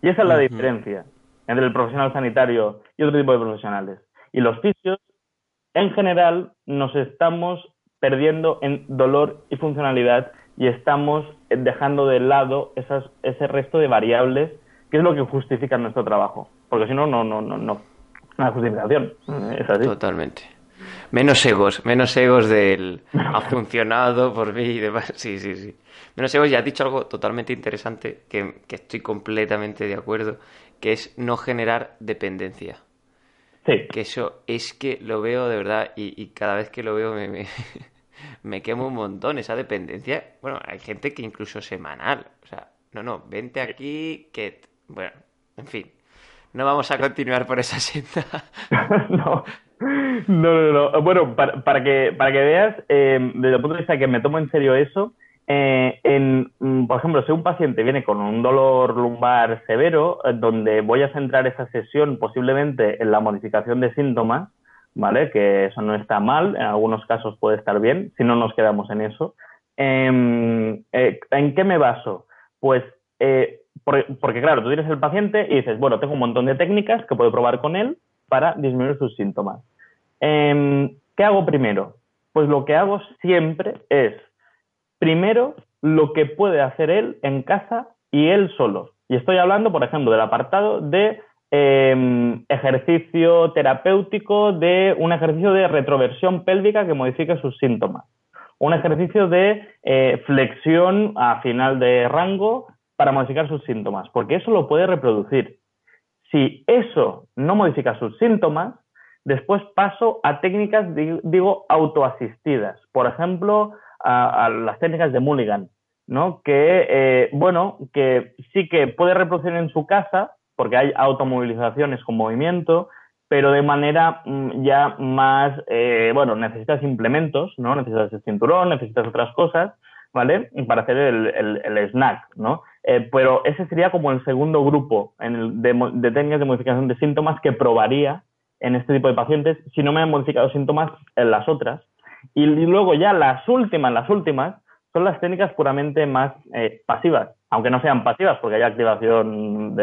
Speaker 2: Y esa es la diferencia entre el profesional sanitario y otro tipo de profesionales. Y los fisios, en general, nos estamos perdiendo en dolor y funcionalidad y estamos dejando de lado esas, ese resto de variables que es lo que justifica nuestro trabajo. Porque si no, no, no, no, no. Una justificación. Es así.
Speaker 1: Totalmente. Menos egos, menos egos del [LAUGHS] ha funcionado por mí y demás. Sí, sí, sí. Menos egos, ya has dicho algo totalmente interesante que, que estoy completamente de acuerdo, que es no generar dependencia. Que eso es que lo veo de verdad y, cada vez que lo veo me, [LAUGHS] me, quemo un montón esa dependencia. Bueno, hay gente que incluso semanal. O sea, no, no, vente aquí que... Bueno, en fin. No vamos a continuar por esa senda. [LAUGHS]
Speaker 2: no. No, no, Bueno, para, que, para que veas, eh, desde el punto de vista que me tomo en serio eso, eh, mm, por ejemplo, si un paciente viene con un dolor lumbar severo, eh, donde voy a centrar esa sesión posiblemente en la modificación de síntomas, ¿vale? Que eso no está mal, en algunos casos puede estar bien, si no nos quedamos en eso. Em, eh, ¿En qué me baso? Pues, porque claro, tú tienes el paciente y dices, bueno, tengo un montón de técnicas que puedo probar con él para disminuir sus síntomas. Em, ¿Qué hago primero? Pues lo que hago siempre es primero lo que puede hacer él en casa y él solo. Y estoy hablando, por ejemplo, del apartado de em, ejercicio terapéutico, de un ejercicio de retroversión pélvica que modifique sus síntomas. Un ejercicio de eh, flexión a final de rango para modificar sus síntomas, porque eso lo puede reproducir. Si eso no modifica sus síntomas, después paso a técnicas, digo, autoasistidas. Por ejemplo, a, las técnicas de Mulligan, ¿no? Que, eh, bueno, que sí que puede reproducir en su casa, porque hay automovilizaciones con movimiento, pero de manera mm, ya más, eh, bueno, necesitas implementos, ¿no? Necesitas el cinturón, necesitas otras cosas, ¿vale? Para hacer el, el, snack, ¿no? Eh, pero ese sería como el segundo grupo de, de, técnicas de modificación de síntomas que probaría en este tipo de pacientes si no me han modificado síntomas en las otras. Y, luego ya las últimas, las últimas, son las técnicas puramente más eh, pasivas, aunque no sean pasivas porque hay activación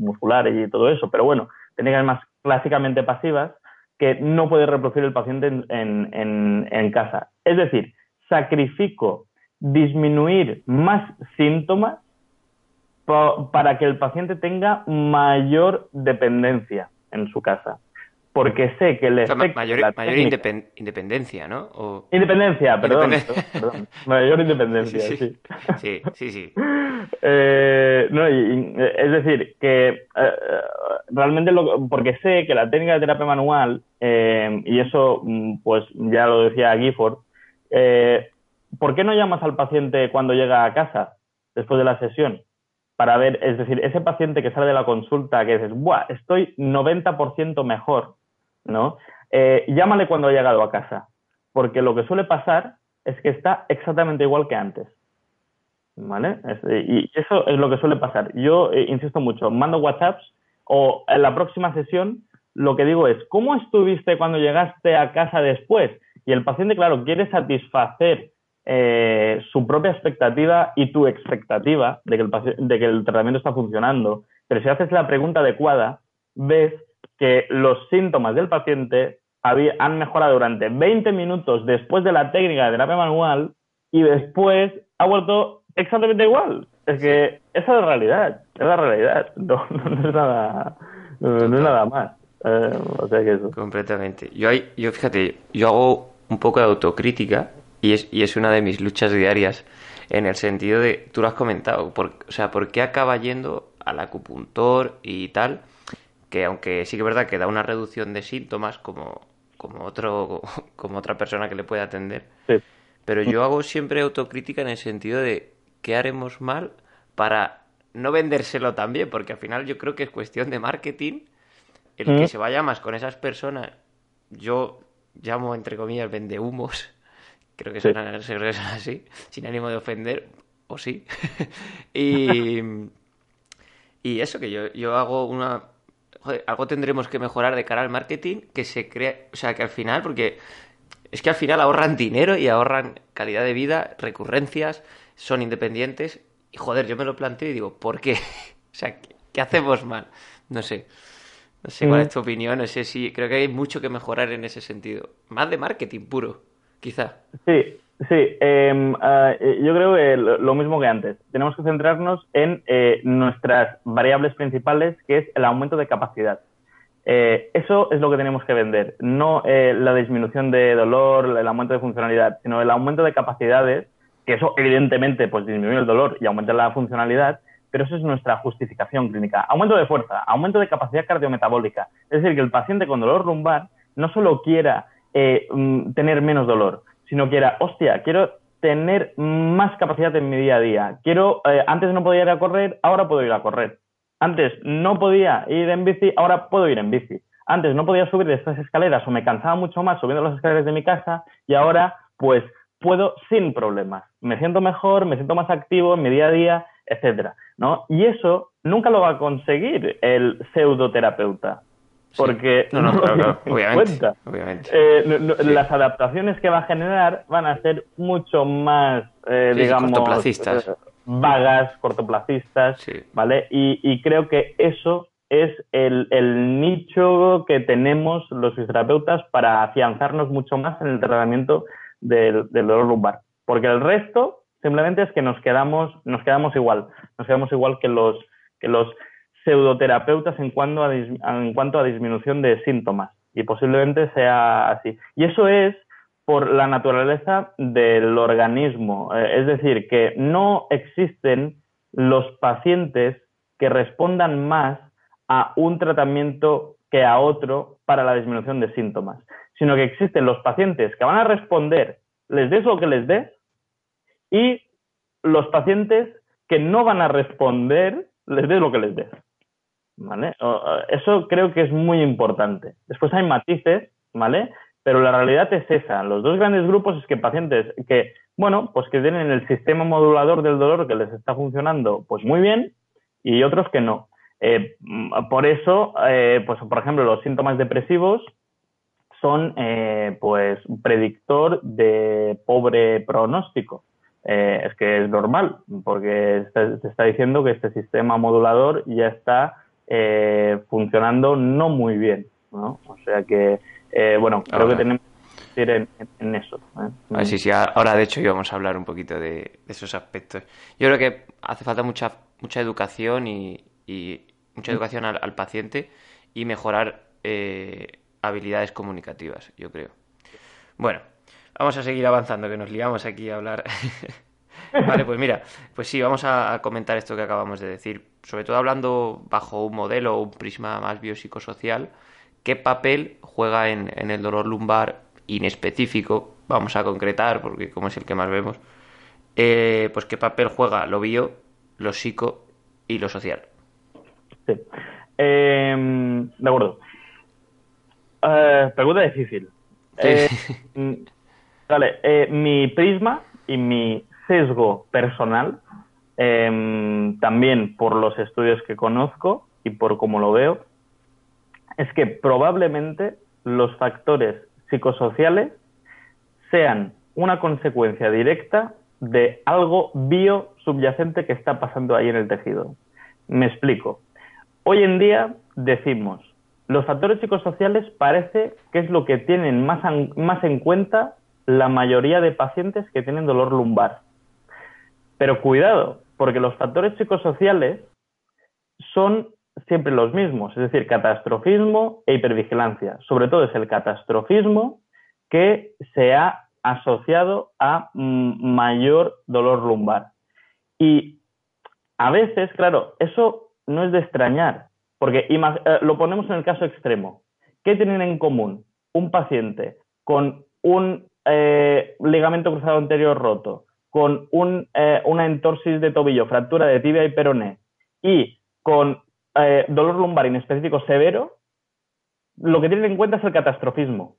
Speaker 2: muscular y todo eso, pero bueno, técnicas más clásicamente pasivas que no puede reproducir el paciente en, en casa. Es decir, sacrifico disminuir más síntomas para que el paciente tenga mayor dependencia en su casa porque sé que el efecto...
Speaker 1: mayor, independencia, ¿no?
Speaker 2: Independencia, [LAUGHS] perdón, Mayor independencia, sí.
Speaker 1: Sí, sí, [LAUGHS] sí. [LAUGHS]
Speaker 2: Eh, no, es decir, que eh, realmente, lo, porque sé que la técnica de terapia manual, eh, y eso mm, pues ya lo decía Gifford, ¿por qué no llamas al paciente cuando llega a casa, después de la sesión? Para ver, es decir, ese paciente que sale de la consulta que dices, ¡buah! Estoy 90% mejor ¿no? Eh, llámale cuando ha llegado a casa, porque lo que suele pasar es que está exactamente igual que antes. ¿Vale? y eso es lo que suele pasar. Yo eh, insisto mucho, mando WhatsApps o en la próxima sesión lo que digo es, ¿cómo estuviste cuando llegaste a casa después? Y el paciente, claro, quiere satisfacer eh, su propia expectativa y tu expectativa de que, el de que el tratamiento está funcionando. Pero si haces la pregunta adecuada, ves que los síntomas del paciente han mejorado durante 20 minutos después de la técnica de terapia manual y después ha vuelto exactamente igual. Es que esa es la realidad, es la realidad, [LAUGHS] no, es nada, no, es nada más. Eh, o sea que eso.
Speaker 1: Completamente. Yo, yo fíjate, yo hago un poco de autocrítica y es, y es una de mis luchas diarias en el sentido de, tú lo has comentado, o sea, ¿por qué acaba yendo al acupuntor y tal? Que aunque sí que es verdad que da una reducción de síntomas como, como, otro, [LAUGHS] como otra persona que le puede atender, pero yo hago siempre autocrítica en el sentido de qué haremos mal para no vendérselo también, porque al final yo creo que es cuestión de marketing el que se vaya más con esas personas. Yo llamo entre comillas [LAUGHS] creo que son, así, sin ánimo de ofender, o sí. [LAUGHS] y, y eso, que yo, yo hago una... Joder, algo tendremos que mejorar de cara al marketing, que se crea, o sea, que al final, porque es que al final ahorran dinero y ahorran calidad de vida, recurrencias, son independientes. Y joder, yo me lo planteo y digo, ¿por qué? [LAUGHS] o sea, ¿qué, hacemos mal? No sé. No sé cuál es mm. tu opinión, no sé si creo que hay mucho que mejorar en ese sentido. Más de marketing puro quizá.
Speaker 2: Sí, sí. Em, ah, eh, yo creo que lo mismo que antes. Tenemos que centrarnos en eh, nuestras variables principales, que es el aumento de capacidad. Eh, eso es lo que tenemos que vender, no la disminución de dolor, el aumento de funcionalidad, sino el aumento de capacidades, que eso evidentemente pues disminuye el dolor y aumenta la funcionalidad, pero eso es nuestra justificación clínica. Aumento de fuerza, aumento de capacidad cardiometabólica. Es decir, que el paciente con dolor lumbar no solo quiera eh, mm, tener menos dolor, sino que era, hostia, quiero tener más capacidad en mi día a día. Quiero, eh, antes no podía ir a correr, ahora puedo ir a correr. Antes no podía ir en bici, ahora puedo ir en bici. Antes no podía subir estas escaleras o me cansaba mucho más subiendo las escaleras de mi casa y ahora pues puedo sin problemas. Me siento mejor, me siento más activo en mi día a día, etcétera, ¿no? Y eso nunca lo va a conseguir el pseudoterapeuta porque
Speaker 1: no, no, [LAUGHS] obviamente, obviamente.
Speaker 2: Eh, las adaptaciones que va a generar van a ser mucho más, eh, digamos,
Speaker 1: cortoplacistas.
Speaker 2: Eh, vagas, cortoplacistas, ¿vale? Y, creo que eso es el, nicho que tenemos los fisioterapeutas para afianzarnos mucho más en el tratamiento del, del dolor lumbar. Porque el resto simplemente es que nos quedamos, nos quedamos igual, nos quedamos igual que los, que los pseudoterapeutas en cuanto, a en cuanto a disminución de síntomas y posiblemente sea así. Y eso es por la naturaleza del organismo, eh, es decir, que no existen los pacientes que respondan más a un tratamiento que a otro para la disminución de síntomas, sino que existen los pacientes que van a responder, les des lo que les des, y los pacientes que no van a responder, les des lo que les des. ¿Vale? Eso creo que es muy importante. Después hay matices, ¿vale? Pero la realidad es esa. Los dos grandes grupos es que pacientes que, bueno, pues que tienen el sistema modulador del dolor que les está funcionando pues muy bien y otros que no. Eh, por eso, eh, pues por ejemplo, los síntomas depresivos son eh, pues predictor de pobre pronóstico. es que es normal, porque se está diciendo que este sistema modulador ya está eh, funcionando no muy bien, ¿no? O sea que, eh, bueno, creo que tenemos que ir en, eso.
Speaker 1: ¿eh? sí, sí, ahora de hecho íbamos a hablar un poquito de, esos aspectos. Yo creo que hace falta mucha, mucha educación y, mucha educación al, paciente y mejorar habilidades comunicativas, yo creo. Bueno, vamos a seguir avanzando, que nos liamos aquí a hablar. [LAUGHS] vale, pues mira, pues sí, vamos a comentar esto que acabamos de decir sobre todo hablando bajo un modelo o un prisma más biopsicosocial, ¿qué papel juega en, el dolor lumbar inespecífico? Vamos a concretar, porque como es el que más vemos, eh, pues qué papel juega lo bio, lo psico y lo social.
Speaker 2: Sí. Em, de acuerdo. Eh, pregunta difícil. Eh, mm, Vale, mi prisma y mi sesgo personal, em, también por los estudios que conozco y por cómo lo veo, es que probablemente los factores psicosociales sean una consecuencia directa de algo bio subyacente que está pasando ahí en el tejido. Me explico. Hoy en día decimos, los factores psicosociales parece que es lo que tienen más, más en cuenta la mayoría de pacientes que tienen dolor lumbar. Pero cuidado, porque los factores psicosociales son siempre los mismos, es decir, catastrofismo e hipervigilancia. Sobre todo es el catastrofismo que se ha asociado a mayor dolor lumbar. Y a veces, claro, eso no es de extrañar, porque eh, lo ponemos en el caso extremo. ¿Qué tienen en común un paciente con un eh, ligamento cruzado anterior roto, con un, eh, una entorsis de tobillo, fractura de tibia y peroné y con dolor lumbar inespecífico severo? Lo que tienen en cuenta es el catastrofismo.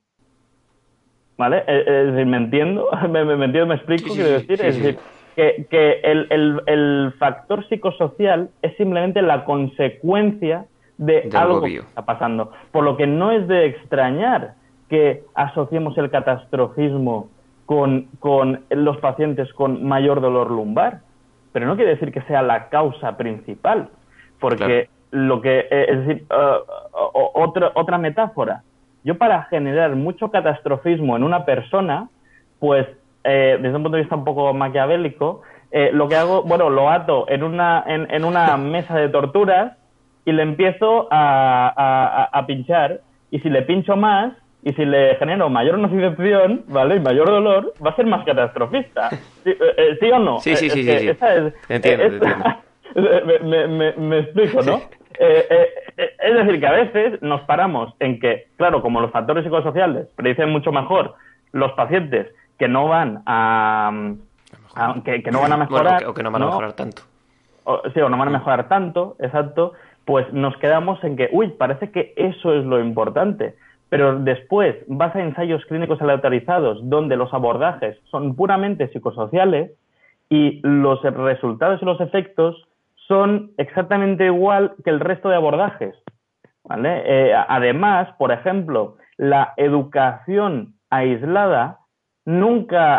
Speaker 2: ¿Vale? Es decir, ¿me entiendo? [LAUGHS] ¿Me, entiendo? ¿Me explico? quiero decir, es decir, que, el, factor psicosocial es simplemente la consecuencia de algo que está pasando. Por lo que no es de extrañar que asociemos el catastrofismo con, los pacientes con mayor dolor lumbar. Pero no quiere decir que sea la causa principal. Porque lo que, eh, es decir, uh, otra, otra metáfora. Yo para generar mucho catastrofismo en una persona, pues eh, desde un punto de vista un poco maquiavélico, eh, lo que hago, bueno, lo ato en una, en, una [LAUGHS] mesa de torturas y le empiezo a, pinchar. Y si le pincho más, y si le genero mayor nocicepción, ¿vale? Y mayor dolor, va a ser más catastrofista. [LAUGHS] ¿Sí, eh, o no?
Speaker 1: Sí, sí, sí. sí, entiendo,
Speaker 2: me, explico, ¿no? es decir, que a veces nos paramos en que, claro, como los factores psicosociales predicen mucho mejor los pacientes que no van a, que, no van a mejorar
Speaker 1: o que no van a mejorar tanto
Speaker 2: sí o no van a mejorar tanto exacto pues nos quedamos en que uy parece que eso es lo importante pero después vas a ensayos clínicos aleatorizados donde los abordajes son puramente psicosociales y los resultados y los efectos son exactamente igual que el resto de abordajes. Eh, además, por ejemplo, la educación aislada nunca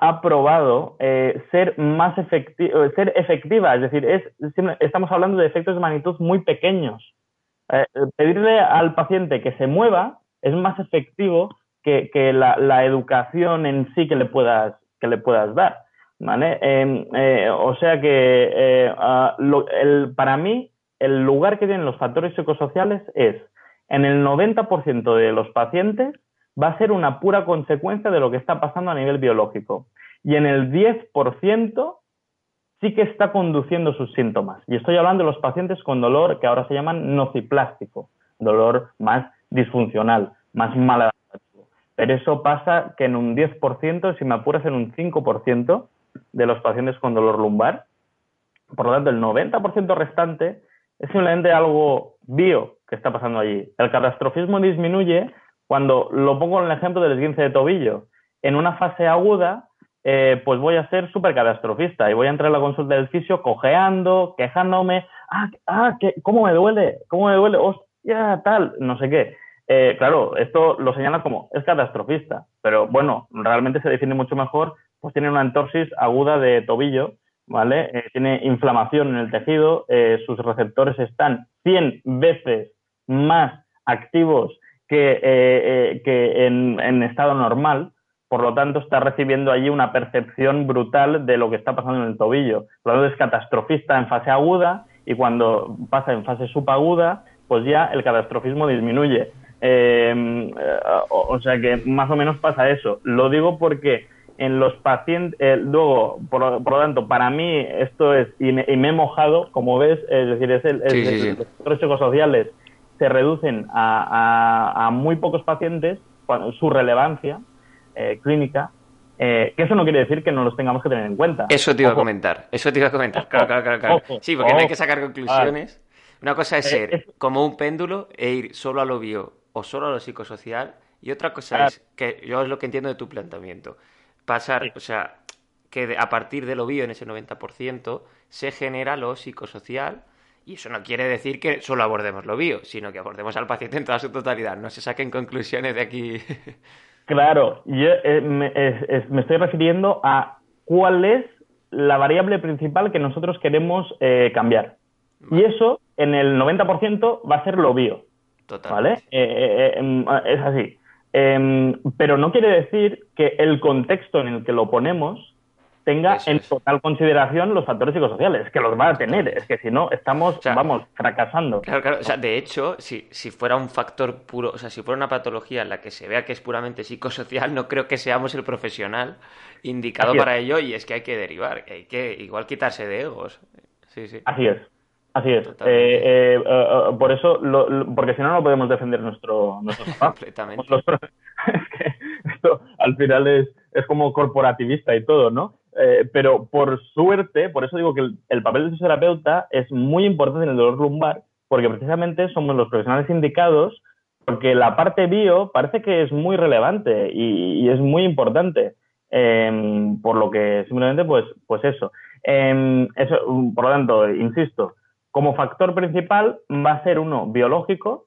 Speaker 2: ha, probado eh, ser más efectiva, eh, ser efectiva, es decir, es, estamos hablando de efectos de magnitud muy pequeños. Eh, pedirle al paciente que se mueva es más efectivo que, la, educación en sí que le puedas, que le puedas dar. ¿vale? Em, o sea que para mí el lugar que tienen los factores psicosociales es en el 90% de los pacientes va a ser una pura consecuencia de lo que está pasando a nivel biológico. Y en el 10% sí que está conduciendo sus síntomas. Y estoy hablando de los pacientes con dolor que ahora se llaman nociplástico, dolor más disfuncional, más maladaptativo. Pero eso pasa que en un 10%, si me apuras, en un 5% de los pacientes con dolor lumbar. Por lo tanto, el 90% restante es simplemente algo bio que está pasando allí. El catastrofismo disminuye cuando lo pongo en el ejemplo del esguince de tobillo, en una fase aguda, eh, pues voy a ser súper catastrofista y voy a entrar a la consulta del fisio cojeando, quejándome, ah, ah ¿cómo me duele? ¿Cómo me duele? Hostia, tal, no sé qué. Eh, claro, esto lo señala como es catastrofista, pero bueno, realmente se define mucho mejor, pues tiene una entorsis aguda de tobillo, ¿vale? Eh, tiene inflamación en el tejido, sus receptores están 100 veces más activos que, eh, eh, que en, estado normal, por lo tanto está recibiendo allí una percepción brutal de lo que está pasando en el tobillo. Por lo tanto es catastrofista en fase aguda y cuando pasa en fase subaguda, pues ya el catastrofismo disminuye. Eh, o, sea que más o menos pasa eso. Lo digo porque en los pacientes, luego, por, lo tanto, para mí esto es, y me, he mojado, como ves, es decir, es el, el, los psicosociales se reducen a, muy pocos pacientes, su relevancia eh, clínica, eh, que eso no quiere decir que no los tengamos que tener en cuenta.
Speaker 1: Eso te iba a comentar, eso te iba a comentar, claro, claro, claro. sí, porque no hay que sacar conclusiones. Una cosa es eh, ser como un péndulo e ir solo a lo bio o solo a lo psicosocial Y otra cosa es que yo es lo que entiendo de tu planteamiento. Pasar, o sea, que a partir de lo bio en ese 90% se genera lo psicosocial y eso no quiere decir que solo abordemos lo bio, sino que abordemos al paciente en toda su totalidad. No se saquen conclusiones de aquí. [LAUGHS]
Speaker 2: Claro, yo eh, me, estoy refiriendo a cuál es la variable principal que nosotros queremos eh, cambiar. Y eso, en el 90%, va a ser lo bio. Total. ¿Vale? Eh, em, es así. Em, pero no quiere decir que el contexto en el que lo ponemos tenga en total consideración los factores psicosociales, que los va a tener, es que si no, estamos, vamos, fracasando.
Speaker 1: Claro, claro, o sea, de hecho, si, si fuera un factor puro, o sea, si fuera una patología en la que se vea que es puramente psicosocial, no creo que seamos el profesional indicado para ello y es que hay que derivar, hay que igual quitarse de egos. Sí, sí.
Speaker 2: Así es. Así es. Eh, eh, eh, por eso, porque si no, no podemos defender nuestro, nuestro [LAUGHS]
Speaker 1: Completamente. [LAUGHS]
Speaker 2: es que esto al final es, es como corporativista y todo, ¿no? Eh, pero por suerte, por eso digo que el, papel del fisioterapeuta es muy importante en el dolor lumbar, porque precisamente somos los profesionales indicados, porque la parte bio parece que es muy relevante y, es muy importante. Em, por lo que simplemente, pues, pues eso. Em, eso. Por lo tanto, insisto, como factor principal va a ser uno biológico,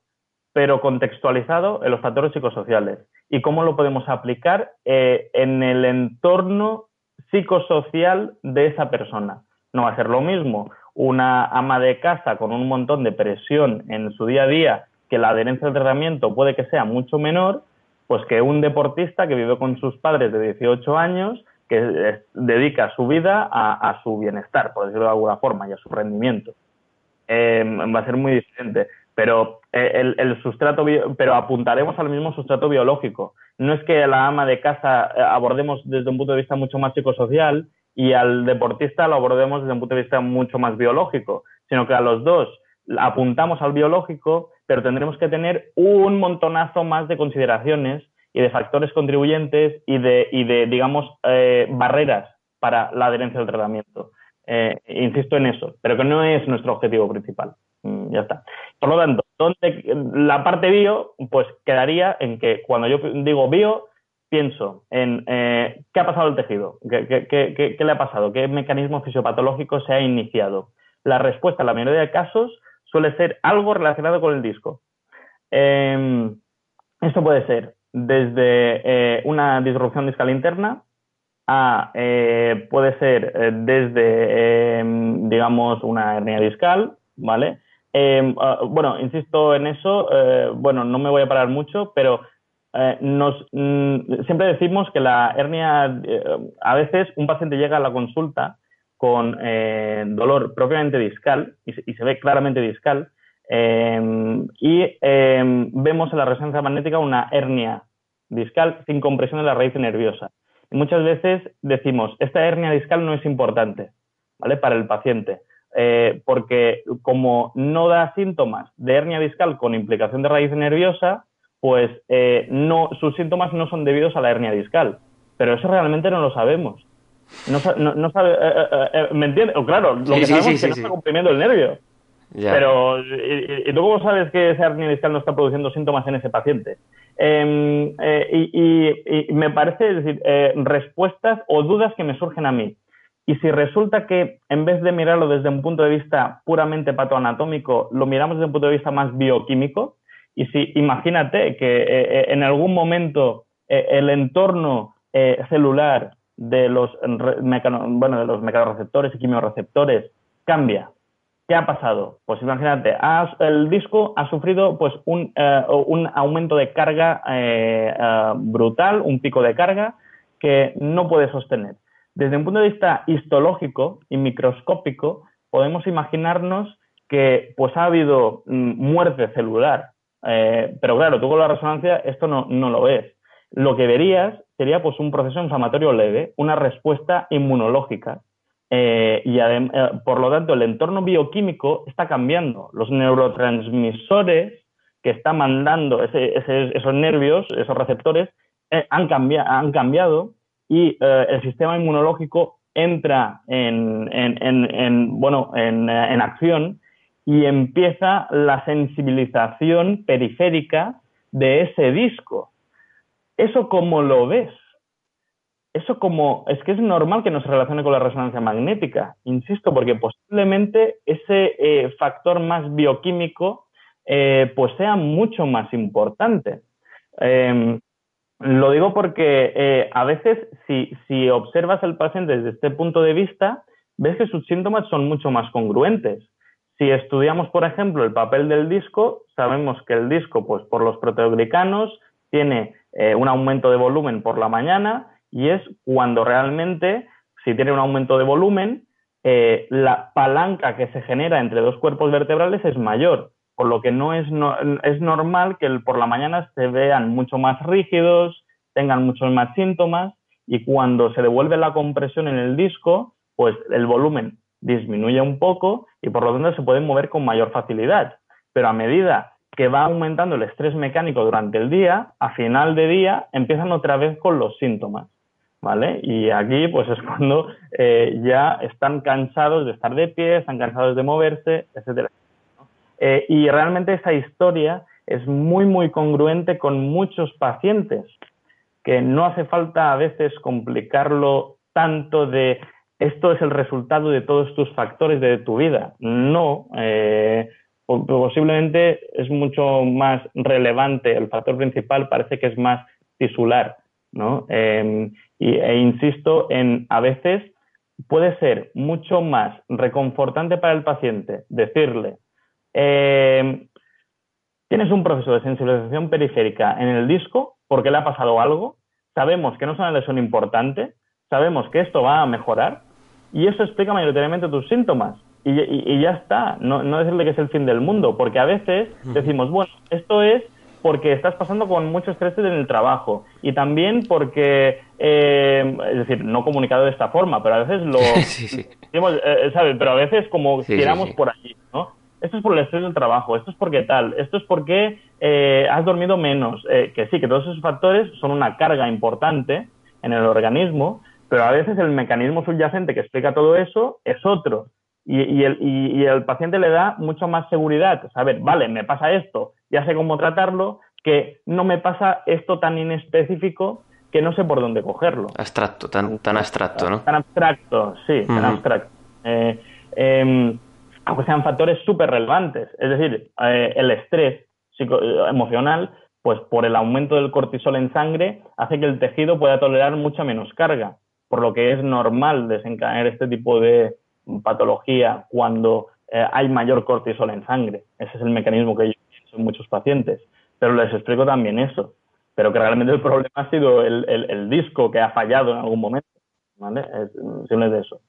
Speaker 2: pero contextualizado en los factores psicosociales. ¿Y cómo lo podemos aplicar eh, en el entorno psicosocial de esa persona. No va a ser lo mismo una ama de casa con un montón de presión en su día a día, que la adherencia al tratamiento puede que sea mucho menor, pues que un deportista que vive con sus padres de 18 años, que dedica su vida a, su bienestar, por decirlo de alguna forma, y a su rendimiento. Eh, va a ser muy diferente pero eh, el, sustrato pero apuntaremos al mismo sustrato biológico. No es que la ama de casa eh, abordemos desde un punto de vista mucho más psicosocial y al deportista lo abordemos desde un punto de vista mucho más biológico, sino que a los dos apuntamos al biológico, pero tendremos que tener un montonazo más de consideraciones y de factores contribuyentes y de, y de digamos, eh, barreras para la adherencia al tratamiento. Insisto en eso, pero que no es nuestro objetivo principal. Mm, ya está. Por lo tanto, la parte bio, pues quedaría en que cuando yo digo bio, pienso en eh, qué ha pasado al tejido, ¿Qué, le ha pasado, qué mecanismo fisiopatológico se ha iniciado. La respuesta en la mayoría de casos suele ser algo relacionado con el disco. Em, esto puede ser desde eh, una disrupción discal interna a, eh, puede ser desde, em, digamos, una hernia discal, ¿vale? Em, ah, bueno, insisto en eso, eh, bueno, no me voy a parar mucho, pero eh, nos, mm, siempre decimos que la hernia, eh, a veces un paciente llega a la consulta con dolor propiamente discal y, se ve claramente discal em, y em, vemos en la resonancia magnética una hernia discal sin compresión de la raíz nerviosa. Y muchas veces decimos, esta hernia discal no es importante, ¿vale? Para el paciente eh, porque como no da síntomas de hernia discal con implicación de raíz nerviosa, pues eh, no, sus síntomas no son debidos a la hernia discal. Pero eso realmente no lo sabemos. No, no, sabe, eh, ¿Me entiendes? Claro, lo que sabemos es que no está comprimiendo el nervio. Pero, ¿y, tú cómo sabes que esa hernia discal no está produciendo síntomas en ese paciente? Em, y, y, me parece, decir, respuestas o dudas que me surgen a mí. Y si resulta que en vez de mirarlo desde un punto de vista puramente patoanatómico, lo miramos desde un punto de vista más bioquímico, y si imagínate que eh, eh, en algún momento eh, el entorno celular de los, bueno, de los mecanorreceptores y quimiorreceptores cambia, ¿qué ha pasado? Pues imagínate, el disco ha sufrido pues un, un aumento de carga brutal, un pico de carga que no puede sostener. Desde un punto de vista histológico y microscópico, podemos imaginarnos que pues ha habido mm, muerte celular. Eh, pero claro, tú con la resonancia esto no, lo ves. Lo que verías sería pues un proceso inflamatorio leve, una respuesta inmunológica. Eh, y eh, por lo tanto, el entorno bioquímico está cambiando. Los neurotransmisores que están mandando esos nervios, esos receptores, han, han cambiado y eh, el sistema inmunológico entra en, bueno, en, acción y empieza la sensibilización periférica de ese disco. ¿eso cómo lo ves? Eso como, es que es normal que no se relacione con la resonancia magnética, insisto, porque posiblemente ese eh, factor más bioquímico eh, pues sea mucho más importante. Em, lo digo porque eh, a veces si, si observas al paciente desde este punto de vista, ves que sus síntomas son mucho más congruentes. Si estudiamos, por ejemplo, el papel del disco, sabemos que el disco, pues por los proteoglicanos, tiene un aumento de volumen por la mañana y es cuando realmente, si tiene un aumento de volumen, eh, la palanca que se genera entre dos cuerpos vertebrales es mayor, por lo que no es, es normal que por la mañana se vean mucho más rígidos, tengan muchos más síntomas y cuando se devuelve la compresión en el disco, pues el volumen disminuye un poco y por lo tanto se pueden mover con mayor facilidad. Pero a medida que va aumentando el estrés mecánico durante el día, a final de día empiezan otra vez con los síntomas. ¿Vale? Y aquí pues es cuando eh, ya están cansados de estar de pie, están cansados de moverse, etcétera. Eh, y realmente esa historia es muy, muy congruente con muchos pacientes, que no hace falta a veces complicarlo tanto de esto es el resultado de todos tus factores de tu vida. No, eh, posiblemente es mucho más relevante, el factor principal parece que es más tisular, ¿no? Em, y, e insisto en, a veces puede ser mucho más reconfortante para el paciente decirle, em, tienes un proceso de sensibilización periférica en el disco porque le ha pasado algo, sabemos que no es una lesión importante, sabemos que esto va a mejorar y eso explica mayoritariamente tus síntomas. Y, ya está, no, no, decirle que es el fin del mundo, porque a veces decimos, bueno, esto es porque estás pasando con mucho estrés en el trabajo y también porque, eh, es decir, no comunicado de esta forma, pero a veces lo... [LAUGHS] sí, sí. Eh, ¿sabes? Pero a veces como tiramos por allí, ¿no? Esto es por el estrés del trabajo, esto es porque tal, esto es porque eh, has dormido menos, que sí, que todos esos factores son una carga importante en el organismo, pero a veces el mecanismo subyacente que explica todo eso es otro. Y, el, paciente le da mucho más seguridad. Saber, vale, me pasa esto, ya sé cómo tratarlo, que no me pasa esto tan inespecífico que no sé por dónde cogerlo.
Speaker 1: Abstracto, tan, tan abstracto, ¿no?
Speaker 2: Tan abstracto, sí, tan abstracto. Eh, em, aunque sean factores súper relevantes. Es decir, eh, el estrés emocional, pues por el aumento del cortisol en sangre, hace que el tejido pueda tolerar mucha menos carga por lo que es normal desencadenar este tipo de patología cuando eh, hay mayor cortisol en sangre. Ese es el mecanismo que yo en muchos pacientes. Pero les explico también eso. Pero que realmente el problema ha sido el, disco que ha fallado en algún momento. ¿Vale? Es, es de eso.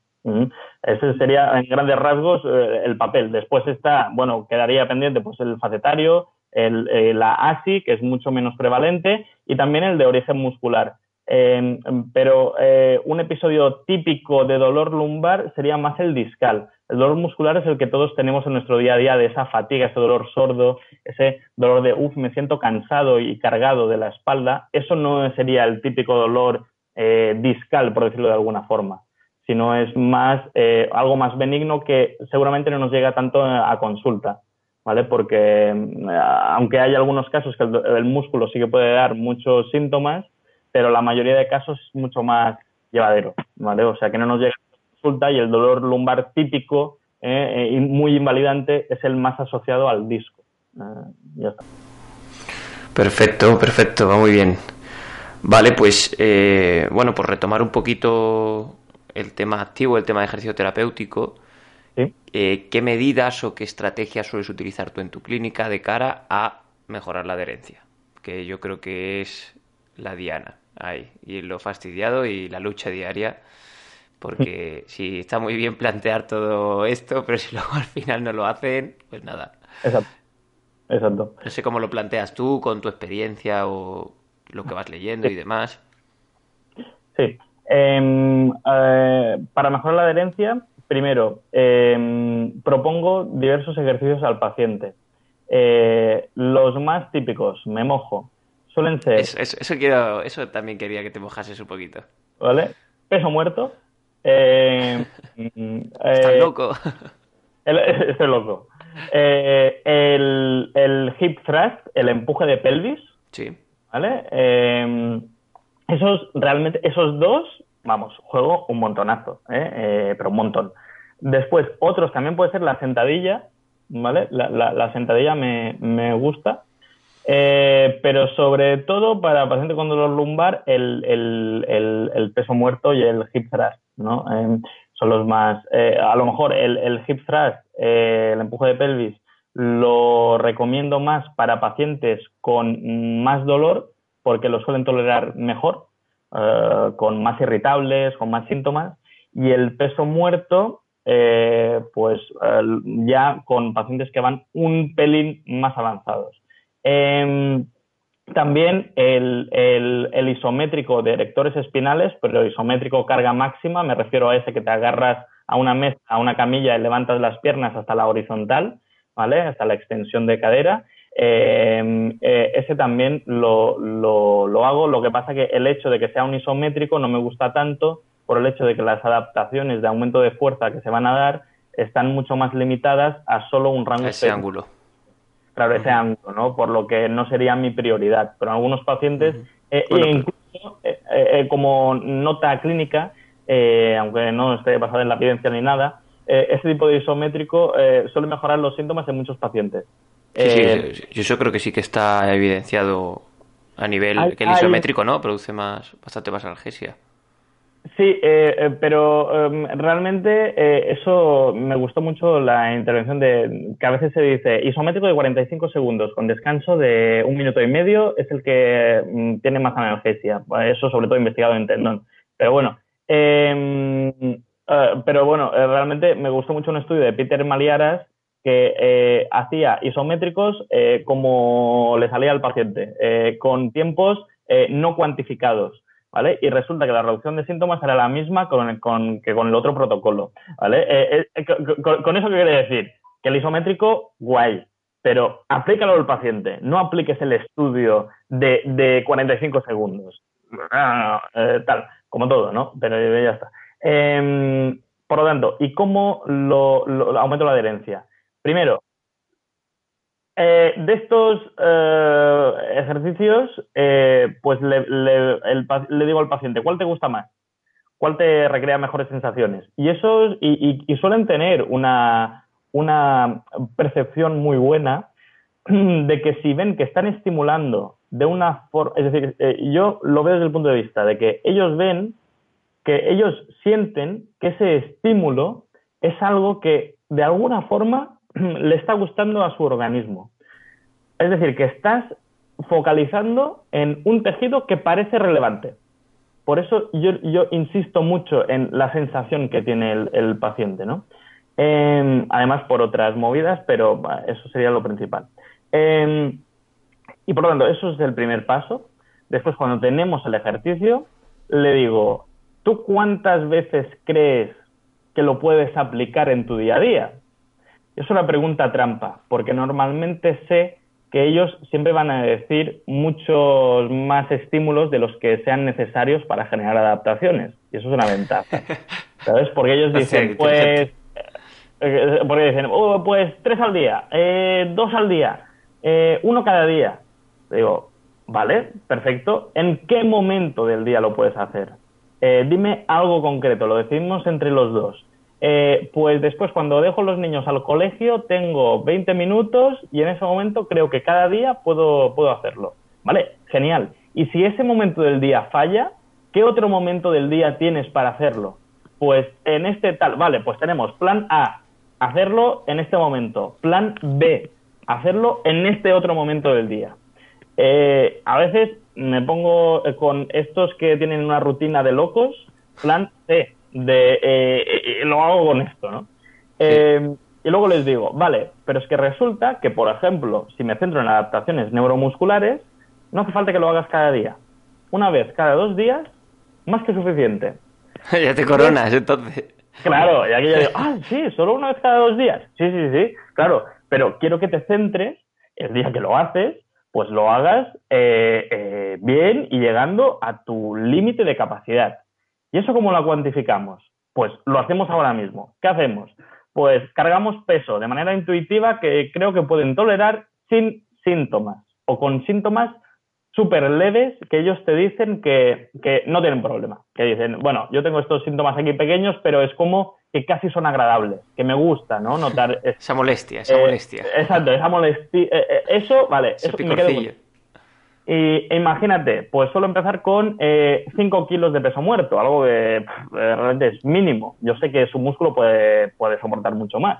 Speaker 2: Ese sería, en grandes rasgos, eh, el papel. Después está, bueno, quedaría pendiente pues el facetario, el, eh, la ASI, que es mucho menos prevalente, y también el de origen muscular. Em, pero eh, un episodio típico de dolor lumbar sería más el discal. El dolor muscular es el que todos tenemos en nuestro día a día, de esa fatiga, ese dolor sordo, ese dolor de, uff, me siento cansado y cargado de la espalda. Eso no sería el típico dolor eh, discal, por decirlo de alguna forma, sino es más eh, algo más benigno que seguramente no nos llega tanto a consulta. ¿Vale? Porque aunque hay algunos casos que el músculo sí que puede dar muchos síntomas, pero la mayoría de casos es mucho más llevadero, ¿vale? O sea, que no nos llega consulta y el dolor lumbar típico eh, y muy invalidante es el más asociado al disco. Eh, ya está.
Speaker 1: Perfecto, perfecto, va muy bien. Vale, pues eh, bueno, por retomar un poquito el tema activo, el tema de ejercicio terapéutico, ¿qué medidas o qué estrategias sueles utilizar tú en tu clínica de cara a mejorar la adherencia? Que yo creo que es la diana ahí, y lo fastidiado y la lucha diaria, porque [LAUGHS] sí, está muy bien plantear todo esto, pero si [LAUGHS] luego al final no lo hacen, pues nada.
Speaker 2: Exacto. Exacto.
Speaker 1: No sé cómo lo planteas tú con tu experiencia o lo que vas leyendo y demás.
Speaker 2: Sí. Em, eh, para mejorar la adherencia, primero, em, propongo diversos ejercicios al paciente. Eh, los más típicos, me mojo, suelen ser...
Speaker 1: Eso, quiero, eso también quería que te mojases un poquito.
Speaker 2: ¿Vale? Peso muerto. Eh,
Speaker 1: Estás eh, loco. [LAUGHS] [LAUGHS]
Speaker 2: estoy loco. Eh, el, el, hip thrust, el empuje de pelvis.
Speaker 1: Sí.
Speaker 2: ¿vale? Eh, esos, realmente, esos dos, vamos, juego un montonazo, ¿eh? Eh, pero un montón. Después, otros también puede ser la sentadilla, ¿vale? La, la, la sentadilla me, me gusta. Eh, pero sobre todo para pacientes con dolor lumbar, el, el, el, el peso muerto y el hip thrust, Eh, son los más. Eh, a lo mejor el, hip thrust, eh, el empuje de pelvis, lo recomiendo más para pacientes con más dolor porque lo suelen tolerar mejor, eh, con más irritables, con más síntomas. Y el peso muerto, pues ya con pacientes que van un pelín más avanzados. También el, el, el, isométrico de erectores espinales, pero isométrico carga máxima, me refiero a ese que te agarras a una mesa, a una camilla y levantas las piernas hasta la horizontal, ¿vale? Hasta la extensión de cadera. Eh, eh, ese también lo, lo, lo, hago, lo que pasa que el hecho de que sea un isométrico no me gusta tanto por el hecho de que las adaptaciones de aumento de fuerza que se van a dar están mucho más limitadas a solo un rango.
Speaker 1: Ese ángulo
Speaker 2: claro, ese ángulo, ¿no? Por lo que no sería mi prioridad. Pero en algunos pacientes, eh, bueno, incluso eh, eh, como nota clínica, eh, aunque no esté basada en la evidencia ni nada, ese tipo de isométrico suele mejorar los síntomas en muchos pacientes.
Speaker 1: Sí, sí, yo creo que sí que está evidenciado a nivel hay, que el isométrico, hay... ¿no? Produce más, bastante más analgesia.
Speaker 2: Sí, eh, pero eh, realmente eh, eso me gustó mucho la intervención de que a veces se dice isométrico de 45 segundos con descanso de un minuto y medio es el que mm, tiene más analgesia. Eso sobre todo investigado en tendón. Pero bueno, em, pero bueno, realmente me gustó mucho un estudio de Peter Maliaras que hacía isométricos como le salía al paciente, con tiempos no cuantificados. ¿Vale? Y resulta que la reducción de síntomas era la misma con, con, que con el otro protocolo, ¿vale? Eh, eh, con, con, eso qué quiere decir? Que el isométrico, guay, pero aplícalo al paciente, no apliques el estudio de, de 45 segundos. Ah, eh, tal, como todo, ¿no? Pero ya está. Eh, por lo tanto, ¿y cómo lo, lo, aumento la adherencia? Primero, eh, de estos eh, ejercicios, eh, pues le, le, el, le, digo al paciente, ¿cuál te gusta más? ¿Cuál te recrea mejores sensaciones? Y esos, y, y, y suelen tener una, una percepción muy buena [CLEARS THROAT] de que si ven que están estimulando de una forma, es decir, eh, yo lo veo desde el punto de vista de que ellos ven que ellos sienten que ese estímulo es algo que de alguna forma [CLEARS THROAT] le está gustando a su organismo. Es decir, que estás focalizando en un tejido que parece relevante. Por eso yo, yo insisto mucho en la sensación que tiene el, paciente, ¿no? Eh, además por otras movidas, pero eso sería lo principal. Eh, y por lo tanto, eso es el primer paso. Después, cuando tenemos el ejercicio, le digo, ¿tú cuántas veces crees que lo puedes aplicar en tu día a día? Es una pregunta trampa, porque normalmente sé que ellos siempre van a decir muchos más estímulos de los que sean necesarios para generar adaptaciones. Y eso es una ventaja. [LAUGHS] ¿Sabes? Porque ellos dicen, sí, pues, eh, porque dicen, oh, pues tres al día, eh, dos al día, eh, uno cada día. Digo, vale, perfecto. ¿En qué momento del día lo puedes hacer? Eh, dime algo concreto, lo decidimos entre los dos. Eh, pues después cuando dejo los niños al colegio tengo 20 minutos y en ese momento creo que cada día puedo, puedo hacerlo. ¿Vale? Genial. Y si ese momento del día falla, ¿qué otro momento del día tienes para hacerlo? Pues en este tal, vale, pues tenemos plan A, hacerlo en este momento. Plan B, hacerlo en este otro momento del día. Eh, a veces me pongo con estos que tienen una rutina de locos, plan C, de eh, eh, lo hago con esto, ¿no? Sí. Eh, y luego les digo, vale, pero es que resulta que, por ejemplo, si me centro en adaptaciones neuromusculares, no hace falta que lo hagas cada día. Una vez cada dos días, más que suficiente. [LAUGHS]
Speaker 1: ya te coronas, entonces.
Speaker 2: Claro, y aquí ya digo, ah, sí, solo una vez cada dos días. Sí, sí, sí, claro, pero quiero que te centres el día que lo haces, pues lo hagas eh, eh, bien y llegando a tu límite de capacidad. ¿Y eso cómo lo cuantificamos? Pues lo hacemos ahora mismo. ¿Qué hacemos? Pues cargamos peso de manera intuitiva que creo que pueden tolerar sin síntomas o con síntomas súper leves que ellos te dicen que, que, no tienen problema. Que dicen, bueno, yo tengo estos síntomas aquí pequeños, pero es como que casi son agradables, que me gusta, ¿no? Notar... [LAUGHS]
Speaker 1: esa molestia, esa
Speaker 2: eh,
Speaker 1: molestia.
Speaker 2: Exacto, esa molestia. Eh, eh, eso, vale, eso me quedo y imagínate, pues solo empezar con 5 kilos de peso muerto, algo que realmente es mínimo. Yo sé que su músculo puede, puede soportar mucho más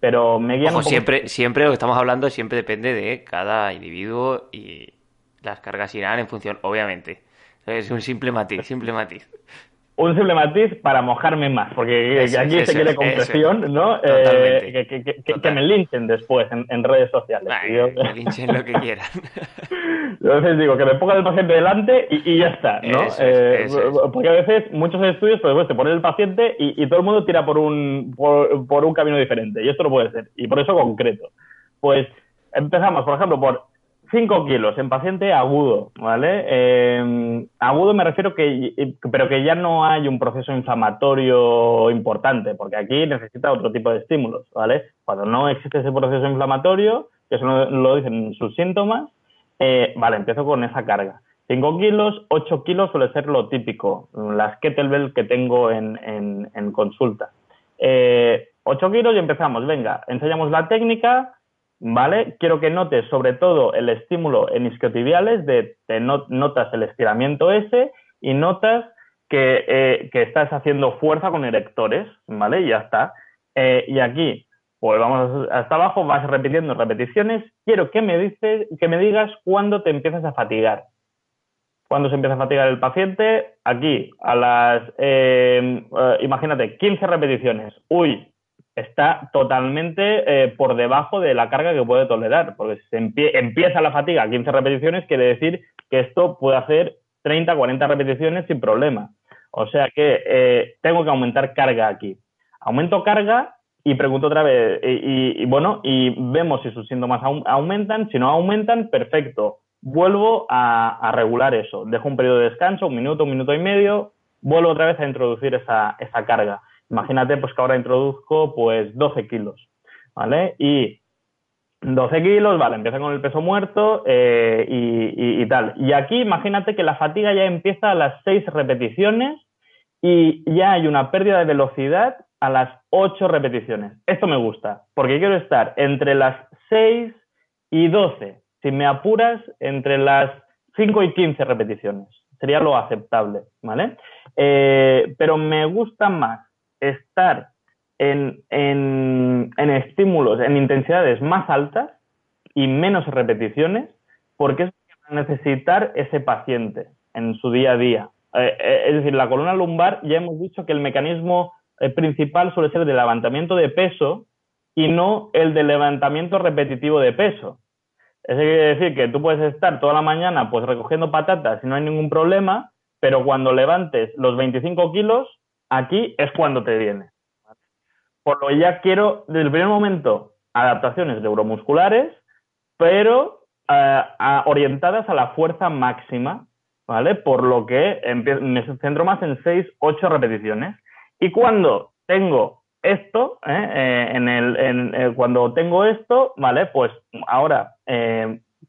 Speaker 2: pero me guían
Speaker 1: siempre, siempre lo que estamos hablando siempre depende de cada individuo y las cargas irán en función, obviamente. Es un simple matiz, simple matiz.
Speaker 2: Un simple matiz para mojarme más, porque aquí se quiere concreción, ¿no?
Speaker 1: Eh,
Speaker 2: que, me linchen después en, redes sociales.
Speaker 1: que linchen lo que quieran. [LAUGHS]
Speaker 2: Entonces digo, que me ponga el paciente delante y, ya está, ¿no? Eh, porque a veces muchos estudios, pues, te ponen el paciente y, todo el mundo tira por un, por un camino diferente, y esto no puede ser, y por eso concreto. Pues empezamos, por ejemplo, por 5 kilos en paciente agudo, ¿vale? Eh, agudo me refiero que, pero que ya no hay un proceso inflamatorio importante, porque aquí necesita otro tipo de estímulos, ¿vale? Cuando no existe ese proceso inflamatorio, que eso lo dicen sus síntomas, eh, vale, empiezo con esa carga. 5 kilos, 8 kilos suele ser lo típico, las kettlebell que tengo en, en, consulta. Eh, 8 kilos y empezamos, venga, enseñamos la técnica, ¿vale? Quiero que notes sobre todo el estímulo en isquiotibiales, de te notas el estiramiento ese y notas eh, que, estás haciendo fuerza con erectores, ¿vale? Y ya está. Eh, y aquí, pues vamos hasta abajo, vas repitiendo repeticiones. Quiero que me, dices, que me digas cuándo te empiezas a fatigar. Cuando se empieza a fatigar el paciente, aquí, a las, eh, imagínate, 15 repeticiones. Uy, está totalmente eh, por debajo de la carga que puede tolerar, porque si empieza la fatiga a 15 repeticiones, quiere decir que esto puede hacer 30, 40 repeticiones sin problema. O sea que eh, tengo que aumentar carga aquí. Aumento carga y pregunto otra vez, y, bueno, y vemos si sus síntomas aumentan, si no aumentan, perfecto. Vuelvo a, regular eso. Dejo un periodo de descanso, un minuto, un minuto y medio, vuelvo otra vez a introducir esa, esa carga. Imagínate pues que ahora introduzco pues 12 kilos, ¿vale? Y 12 kilos, vale, empieza con el peso muerto eh, y, tal. Y aquí imagínate que la fatiga ya empieza a las 6 repeticiones y ya hay una pérdida de velocidad a las 8 repeticiones. Esto me gusta, porque quiero estar entre las 6 y 12. Si me apuras, entre las 5 y 15 repeticiones. Sería lo aceptable, ¿vale? Eh, pero me gusta más estar en, en, estímulos, en intensidades más altas y menos repeticiones, porque es lo que va a necesitar ese paciente en su día a día. Eh, eh, es decir, la columna lumbar ya hemos dicho que el mecanismo eh, principal suele ser el de levantamiento de peso y no el de levantamiento repetitivo de peso. Eso quiere decir que tú puedes estar toda la mañana pues recogiendo patatas y no hay ningún problema, pero cuando levantes los 25 kilos aquí es cuando te viene. Por lo que ya quiero, desde el primer momento, adaptaciones neuromusculares, pero eh, orientadas a la fuerza máxima, ¿vale? Por lo que me centro más en 6, 8 repeticiones. Y cuando tengo esto, ¿eh? Eh, en el, cuando tengo esto, ¿vale? Pues ahora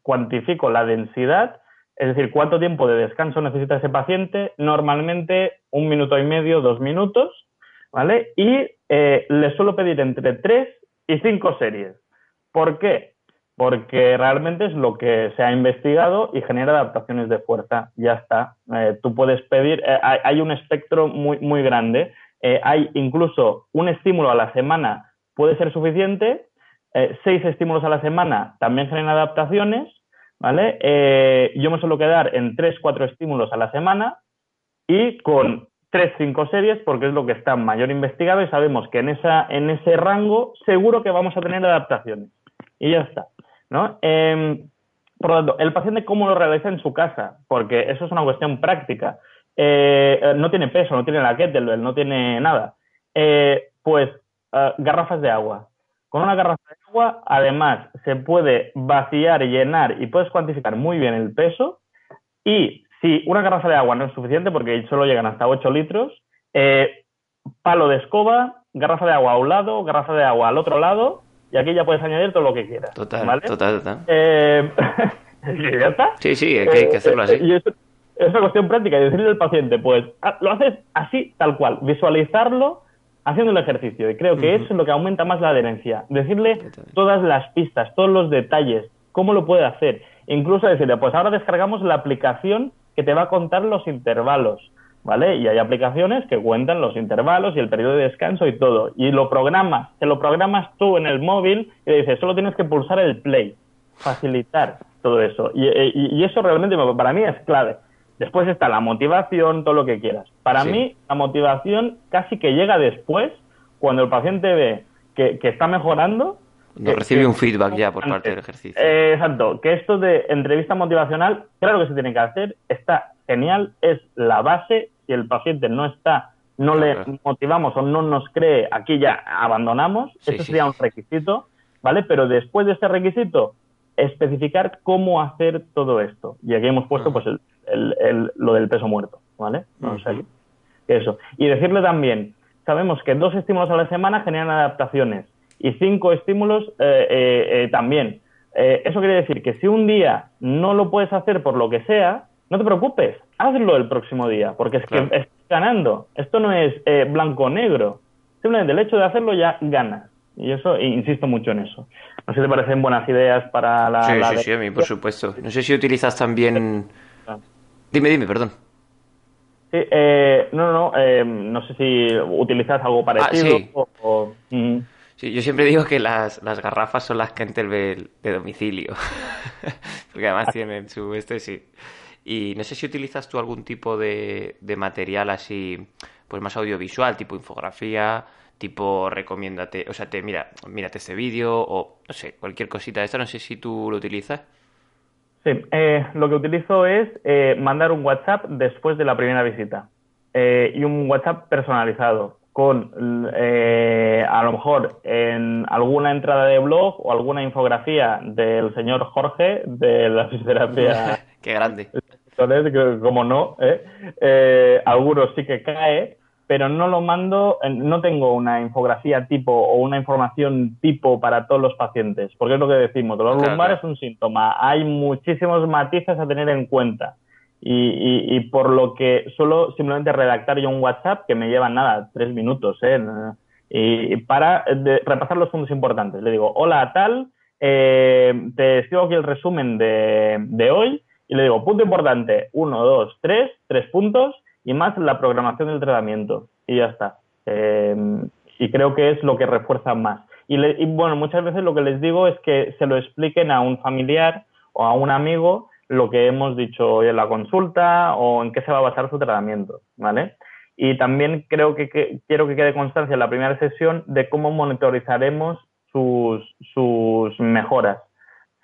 Speaker 2: cuantifico la densidad es decir, ¿cuánto tiempo de descanso necesita ese paciente? Normalmente un minuto y medio, dos minutos, ¿vale? Y eh, le suelo pedir entre tres y cinco series. ¿Por qué? Porque realmente es lo que se ha investigado y genera adaptaciones de fuerza. Ya está. Eh, tú puedes pedir, eh, hay, un espectro muy, muy grande. hay incluso un estímulo a la semana puede ser suficiente. seis estímulos a la semana también generan adaptaciones ¿vale? Eh, yo me suelo quedar en 3-4 estímulos a la semana y con 3-5 series porque es lo que está mayor investigado y sabemos que en, esa, en ese rango seguro que vamos a tener adaptaciones. Y ya está, ¿no? Em, por lo tanto, el paciente cómo lo realiza en su casa, porque eso es una cuestión práctica. Eh, no tiene peso, no tiene la kettlebell, no tiene nada. Eh, pues garrafas de agua. Con una garrafa de agua, además, se puede vaciar, llenar y puedes cuantificar muy bien el peso. Y si una garrafa de agua no es suficiente, porque solo llegan hasta 8 litros, eh, palo de escoba, garrafa de agua a un lado, garrafa de agua al otro lado, y aquí ya puedes añadir todo lo que quieras.
Speaker 1: Total, total, total.
Speaker 2: Eh, [LAUGHS] ya está.
Speaker 1: Sí, sí, hay que, hacerlo así.
Speaker 2: Y es, una cuestión práctica, y decirle al paciente, pues lo haces así, tal cual, visualizarlo haciendo el ejercicio. Y creo que eso es lo que aumenta más la adherencia. Decirle todas las pistas, todos los detalles, cómo lo puede hacer. Incluso decirle, pues ahora descargamos la aplicación que te va a contar los intervalos. ¿Vale? Y hay aplicaciones que cuentan los intervalos y el periodo de descanso y todo. Y lo programas, te lo programas tú en el móvil y le dices, solo tienes que pulsar el play, facilitar todo eso. Y, y, eso realmente para mí es clave. Después está la motivación, todo lo que quieras. Para mí, la motivación casi que llega después, cuando el paciente ve que, está mejorando.
Speaker 1: No recibe un feedback ya por parte del ejercicio.
Speaker 2: Eh, exacto, que esto de entrevista motivacional, claro que se tiene que hacer, está genial, es la base. Si el paciente no está, no le motivamos o no nos cree, aquí ya abandonamos. Eso sería un requisito, ¿vale? Pero después de este requisito, especificar cómo hacer todo esto. Y aquí hemos puesto pues el, lo del peso muerto, ¿vale? eso. Y decirle también, sabemos que dos estímulos a la semana generan adaptaciones y cinco estímulos eh, eh, eh, también. eso quiere decir que si un día no lo puedes hacer por lo que sea, no te preocupes, hazlo el próximo día, porque es que estás ganando. Esto no es blanco-negro. Simplemente el hecho de hacerlo ya ganas. Y eso, insisto mucho en eso. No sé si te parecen buenas ideas para la...
Speaker 1: Sí, sí, sí, a mí, por supuesto. No sé si utilizas también... Dime, dime, perdón.
Speaker 2: Sí, eh, no, no, eh, no sé si utilizas algo parecido ah, sí. o...
Speaker 1: Sí, yo siempre digo que las, las garrafas son las Kentelbel de domicilio. [LAUGHS] Porque además ah. tienen su este, sí. Y no sé si utilizas tú algún tipo de, de material así, pues más audiovisual, tipo infografía, tipo recomiéndate, o sea, te mira, mírate este vídeo o no sé, cualquier cosita de esta, no sé si tú lo utilizas.
Speaker 2: Sí, eh, lo que utilizo es eh, mandar un WhatsApp después de la primera visita eh, y un WhatsApp personalizado con a lo mejor en alguna entrada de blog o alguna infografía del señor Jorge de la fisioterapia. [LAUGHS]
Speaker 1: Qué grande.
Speaker 2: Como no, algunos sí que cae, pero no lo mando, no tengo una infografía tipo o una información tipo para todos los pacientes, porque es lo que decimos, dolor lumbar es un síntoma, hay muchísimos matices a tener en cuenta. Y, por lo que suelo simplemente redactar yo un WhatsApp que me lleva nada, tres minutos, ¿eh? Y para repasar los puntos importantes. Le digo, hola, tal, eh, te escribo aquí el resumen de, de hoy y le digo, punto importante, uno, dos, tres, tres puntos y más la programación del tratamiento y ya está. Em, y creo que es lo que refuerza más. Y, bueno, muchas veces lo que les digo es que se lo expliquen a un familiar o a un amigo lo que hemos dicho hoy en la consulta o en qué se va a basar su tratamiento, ¿vale? Y también creo que, quiero que quede constancia en la primera sesión de cómo monitorizaremos sus, sus mejoras,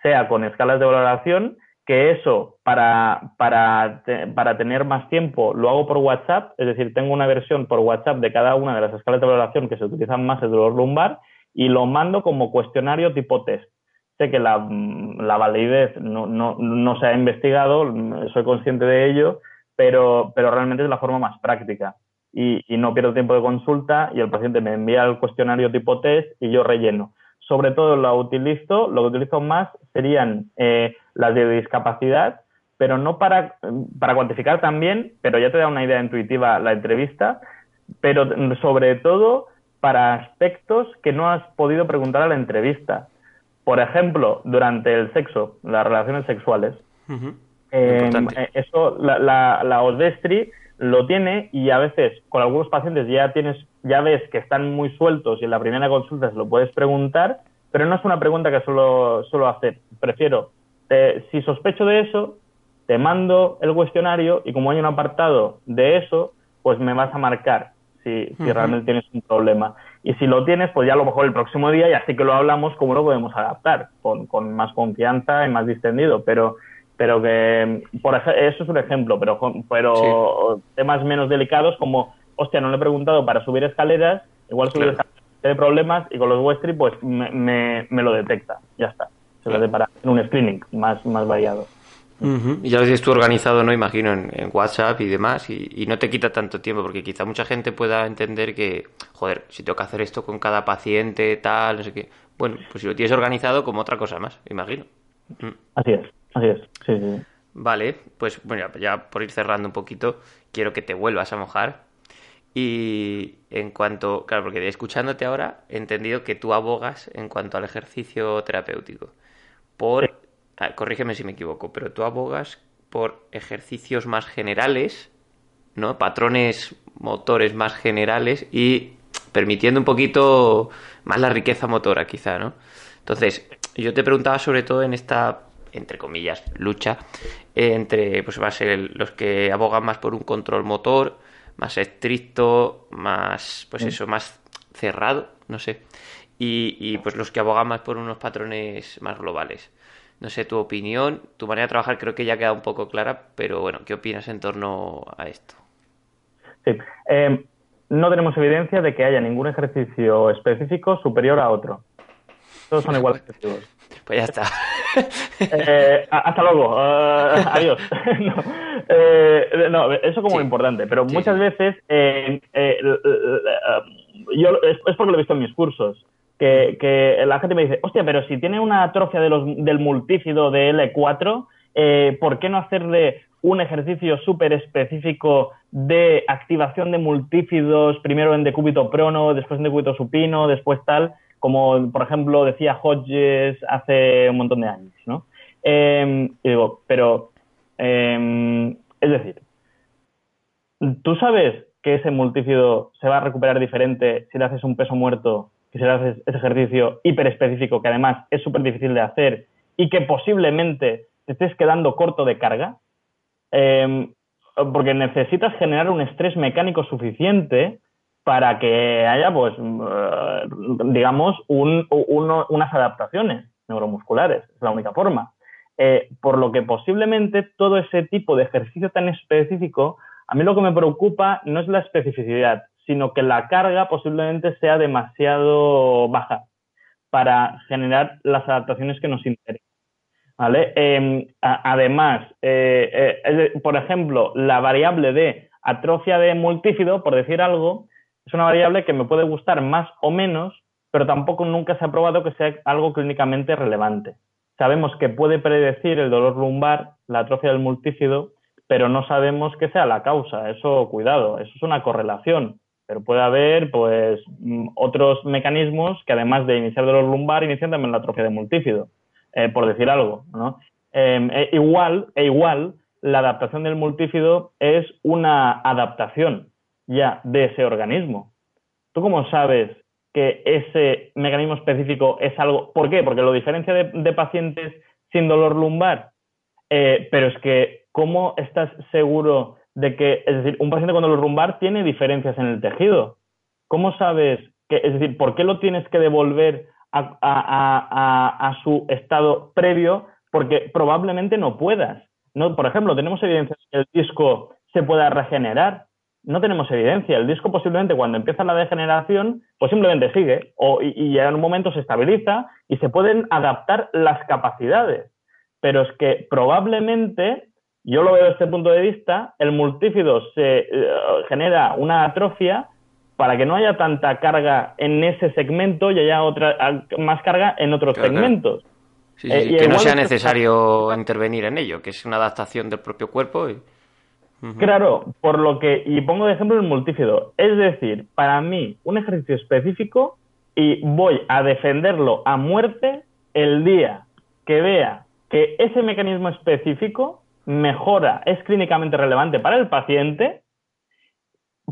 Speaker 2: sea con escalas de valoración que eso para, para, para, tener más tiempo lo hago por WhatsApp, es decir, tengo una versión por WhatsApp de cada una de las escalas de valoración que se utilizan más el dolor lumbar y lo mando como cuestionario tipo test. Sé que la, la validez no, no, no, se ha investigado, soy consciente de ello, pero, pero realmente es la forma más práctica. Y, y no pierdo tiempo de consulta y el paciente me envía el cuestionario tipo test y yo relleno sobre todo lo utilizo, lo que utilizo más serían eh, las de discapacidad, pero no para, para cuantificar también, pero ya te da una idea intuitiva la entrevista, pero sobre todo para aspectos que no has podido preguntar a la entrevista. Por ejemplo, durante el sexo, las relaciones sexuales. Eh, eh, eso, la, la, la Odestri lo tiene y a veces con algunos pacientes ya tienes, ya ves que están muy sueltos y en la primera consulta se lo puedes preguntar, pero no es una pregunta que suelo, suelo hacer. Prefiero, si sospecho de eso, te mando el cuestionario y como hay un apartado de eso, pues me vas a marcar si, si realmente tienes un problema. Y si lo tienes, pues ya a lo mejor el próximo día y así que lo hablamos, cómo lo podemos adaptar, con, con más confianza y más distendido. Pero pero que por eso es un ejemplo, pero, pero temas menos delicados como, hostia, no le he preguntado para subir escaleras, igual subir escaleras tiene problemas y con los Westry pues me, me, lo detecta, ya está. Se para un screening más, más variado.
Speaker 1: Y ya lo tienes tú organizado, ¿no? Imagino, en, WhatsApp y demás, y, y, no te quita tanto tiempo, porque quizá mucha gente pueda entender que, joder, si tengo que hacer esto con cada paciente, tal, no sé qué. Bueno, pues si lo tienes organizado como otra cosa más, imagino.
Speaker 2: Así es. Así es, sí, sí.
Speaker 1: Vale, pues bueno, ya por ir cerrando un poquito, quiero que te vuelvas a mojar. Y en cuanto, claro, porque escuchándote ahora, he entendido que tú abogas en cuanto al ejercicio terapéutico. Por, ah, corrígeme si me equivoco, pero tú abogas por ejercicios más generales, ¿no? Patrones motores más generales y permitiendo un poquito más la riqueza motora, quizá, ¿no? Entonces, yo te preguntaba sobre todo en esta, entre comillas, lucha entre, pues va a ser los que abogan más por un control motor, más estricto, más, pues mm. eso, más cerrado, no sé, y, y pues los que abogan más por unos patrones más globales. No sé tu opinión, tu manera de trabajar creo que ya queda un poco clara, pero bueno, ¿qué opinas en torno a esto?
Speaker 2: Sí, eh, no tenemos evidencia de que haya ningún ejercicio específico superior a otro. Todos son iguales efectivos.
Speaker 1: Pues ya está. [LAUGHS]
Speaker 2: Eh, hasta luego. Eh, [LAUGHS] adiós. [LAUGHS] Eh, no, eso como importante, pero muchas veces yo, es, porque lo he visto en mis cursos. Que, la gente me dice, hostia, pero si tiene una atrofia de los, del multífido de L4, ¿por qué no hacerle un ejercicio súper específico de activación de multífidos, primero en decúbito prono, después en decúbito supino, después tal, como por ejemplo decía Hodges hace un montón de años, ¿no? Em, y digo, pero, em, es decir, ¿tú sabes que ese multífido se va a recuperar diferente si le haces un peso muerto, que haces ese ejercicio hiperespecífico que además es súper difícil de hacer y que posiblemente te estés quedando corto de carga? Em, porque necesitas generar un estrés mecánico suficiente para que haya, pues, eh, digamos, unas adaptaciones neuromusculares. Es la única forma. Eh, por lo que posiblemente todo ese tipo de ejercicio tan específico, a mí lo que me preocupa no es la especificidad, sino que la carga posiblemente sea demasiado baja para generar las adaptaciones que nos interesan. ¿vale? Em, además, eh, eh, por ejemplo, la variable de atrofia de multífido, por decir algo, es una variable que me puede gustar más o menos, pero tampoco nunca se ha probado que sea algo clínicamente relevante. Sabemos que puede predecir el dolor lumbar, la atrofia del multífido, pero no sabemos qué sea la causa. Eso, cuidado, eso es una correlación. Pero puede haber, pues, mm, otros mecanismos que además de iniciar dolor lumbar, inician también la atrofia del multífido. Eh, por decir algo. ¿no? Em, e igual, e igual, la adaptación del multífido es una adaptación ya de ese organismo. ¿Tú cómo sabes que ese mecanismo específico es algo? ¿Por qué? Porque lo diferencia de, pacientes sin dolor lumbar. Eh, pero es que, ¿cómo estás seguro de que, es decir, un paciente con dolor lumbar tiene diferencias en el tejido? ¿Cómo sabes que, es decir, por qué lo tienes que devolver a, su estado previo porque probablemente no puedas. No, por ejemplo, tenemos evidencia de que el disco se pueda regenerar. No tenemos evidencia. El disco posiblemente cuando empieza la degeneración, pues simplemente sigue o, y, y en un momento se estabiliza y se pueden adaptar las capacidades. Pero es que probablemente, yo lo veo desde este punto de vista, el multífido se eh, genera una atrofia para que no haya tanta carga en ese segmento y haya otra más carga en otros segmentos.
Speaker 1: Eh, que no sea necesario intervenir en ello, que es una adaptación del propio cuerpo.
Speaker 2: Claro, por lo que, y pongo de ejemplo el multífido, es decir, para mí un ejercicio específico y voy a defenderlo a muerte el día que vea que ese mecanismo específico mejora, es clínicamente relevante para el paciente,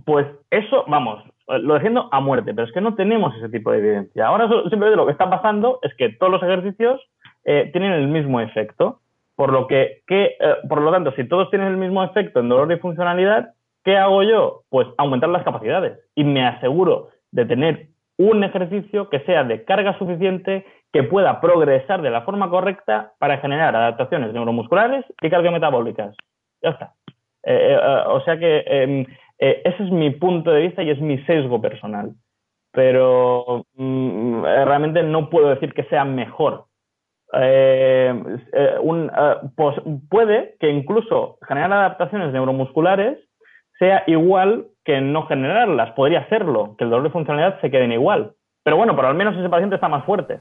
Speaker 2: pues eso, vamos, lo defiendo a muerte, pero es que no tenemos ese tipo de evidencia. Ahora simplemente lo que está pasando es que todos los ejercicios eh, tienen el mismo efecto, por lo que, eh, por lo tanto, si todos tienen el mismo efecto en dolor y funcionalidad, ¿qué hago yo? Pues aumentar las capacidades y me aseguro de tener un ejercicio que sea de carga suficiente que pueda progresar de la forma correcta para generar adaptaciones neuromusculares y cardiometabólicas. Ya está. Eh, o sea que em, eh, ese es mi punto de vista y es mi sesgo personal. Pero mm, realmente no puedo decir que sea mejor. Eh, eh, pues puede que incluso generar adaptaciones neuromusculares sea igual que no generarlas. Podría hacerlo, que el dolor de funcionalidad se quede igual. Pero bueno, pero al menos ese paciente está más fuerte.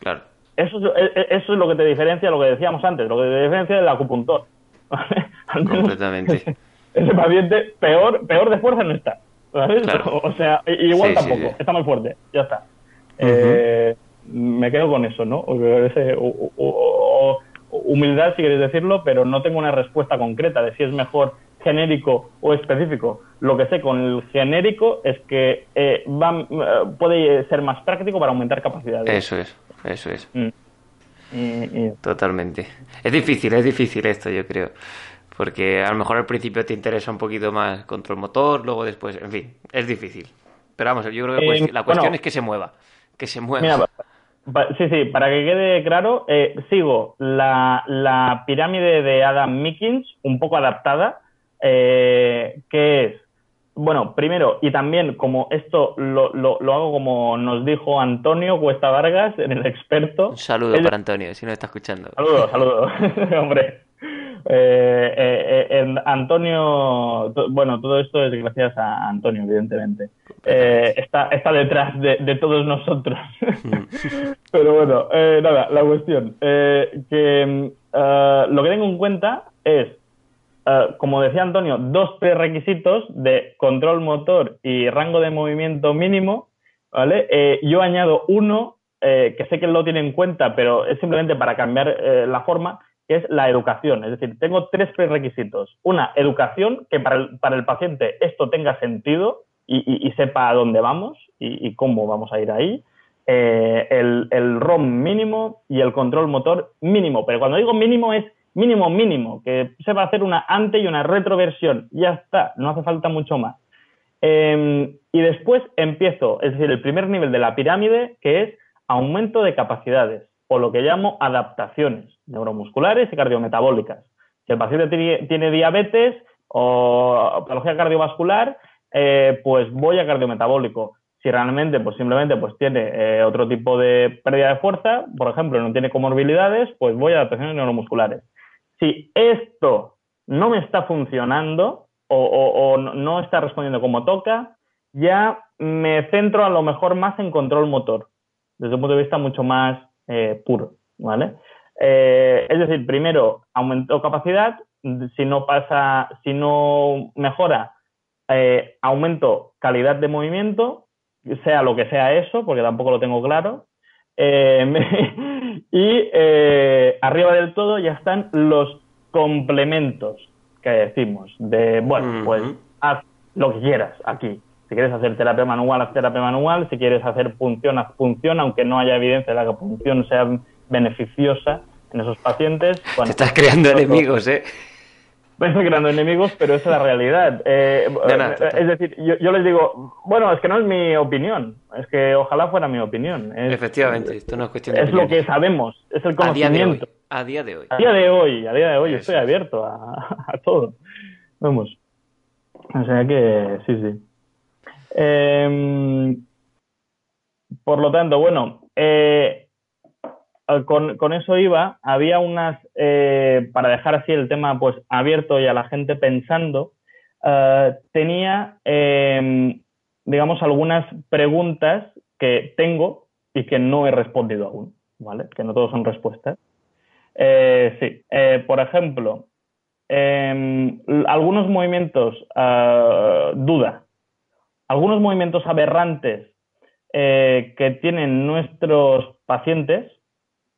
Speaker 1: Claro.
Speaker 2: eso, es, e, eso es lo que te diferencia, lo que decíamos antes, lo que te diferencia del acupuntor. [LAUGHS]
Speaker 1: Completamente. [LAUGHS]
Speaker 2: Ese paciente peor, peor de fuerza no está. [LAUGHS] O sea, igual tampoco, está muy fuerte, ya está. eh, me quedo con eso, ¿no? O, humildad, si queréis decirlo, pero no tengo una respuesta concreta de si es mejor genérico o específico. Lo que sé con el genérico es que eh, va, eh, puede ser más práctico para aumentar capacidades.
Speaker 1: Eso es, eso es. Mm. Totalmente. Es difícil, es difícil esto, yo creo. Porque a lo mejor al principio te interesa un poquito más control motor, luego después, en fin, es difícil. Pero vamos, yo creo que eh, la cuestión es que se mueva. Que se mueva.
Speaker 2: sí, sí, para que quede claro, eh, sigo la, la, pirámide de Adam Mickens, un poco adaptada, eh, que es, bueno, primero, y también como esto lo, lo, lo, hago como nos dijo Antonio Cuesta Vargas, en el experto.
Speaker 1: Un saludo para Antonio, si no está escuchando.
Speaker 2: Saludos, saludos, [LAUGHS] hombre. Eh, eh, eh Antonio, bueno, todo esto es gracias a Antonio, evidentemente. Eh, está, está detrás de, todos nosotros. [LAUGHS] Pero bueno, nada, la cuestión. que lo que tengo en cuenta es, como decía Antonio, dos prerequisitos de control motor y rango de movimiento mínimo. ¿vale? yo añado uno que sé que lo tiene en cuenta, pero es simplemente para cambiar la forma que es la educación. Es decir, tengo tres prerequisitos. Una, educación, que para el, para el paciente esto tenga sentido y, sepa a dónde vamos y, cómo vamos a ir ahí. Eh, el, el, ROM mínimo y el control motor mínimo. Pero cuando digo mínimo es mínimo mínimo, que se va a hacer una ante y una retroversión. Ya está, no hace falta mucho más. Em, y después empiezo, es decir, el primer nivel de la pirámide, que es aumento de capacidades o lo que llamo adaptaciones neuromusculares y cardiometabólicas. Si el paciente tiene, diabetes o patología cardiovascular, eh, pues voy a cardiometabólico. Si realmente, pues simplemente pues tiene eh, otro tipo de pérdida de fuerza, por ejemplo, no tiene comorbilidades, pues voy a adaptaciones neuromusculares. Si esto no me está funcionando o no está respondiendo como toca, ya me centro a lo mejor más en control motor, desde un punto de vista mucho más eh, puro, ¿vale? Eh, es decir, primero, aumento capacidad, si no pasa, si no mejora, eh, aumento calidad de movimiento, sea lo que sea eso, porque tampoco lo tengo claro. [LAUGHS] y arriba del todo ya están los complementos que decimos, de, bueno, pues haz lo que quieras aquí, si quieres hacer terapia manual, haz terapia manual. Si quieres hacer punción, haz punción, aunque no haya evidencia de que la punción sea beneficiosa en esos pacientes.
Speaker 1: Te estás creando enemigos, ¿eh?
Speaker 2: Estoy creando enemigos, pero esa es la realidad. Eh, es decir, yo, les digo, bueno, es que no es mi opinión, es que ojalá fuera mi opinión.
Speaker 1: Efectivamente, esto no es cuestión de
Speaker 2: Es lo que sabemos, es el conocimiento.
Speaker 1: A día de hoy.
Speaker 2: A día de hoy, a día de hoy, estoy abierto a, a todo. Vamos. O sea que, sí, sí. Eh, por lo tanto, bueno, eh, con, eso iba, había unas, eh, para dejar así el tema pues abierto y a la gente pensando, eh, tenía, em, digamos, algunas preguntas que tengo y que no he respondido aún, ¿vale? Que no todos son respuestas. sí, por ejemplo, em, algunos movimientos, duda, algunos movimientos aberrantes eh, que tienen nuestros pacientes,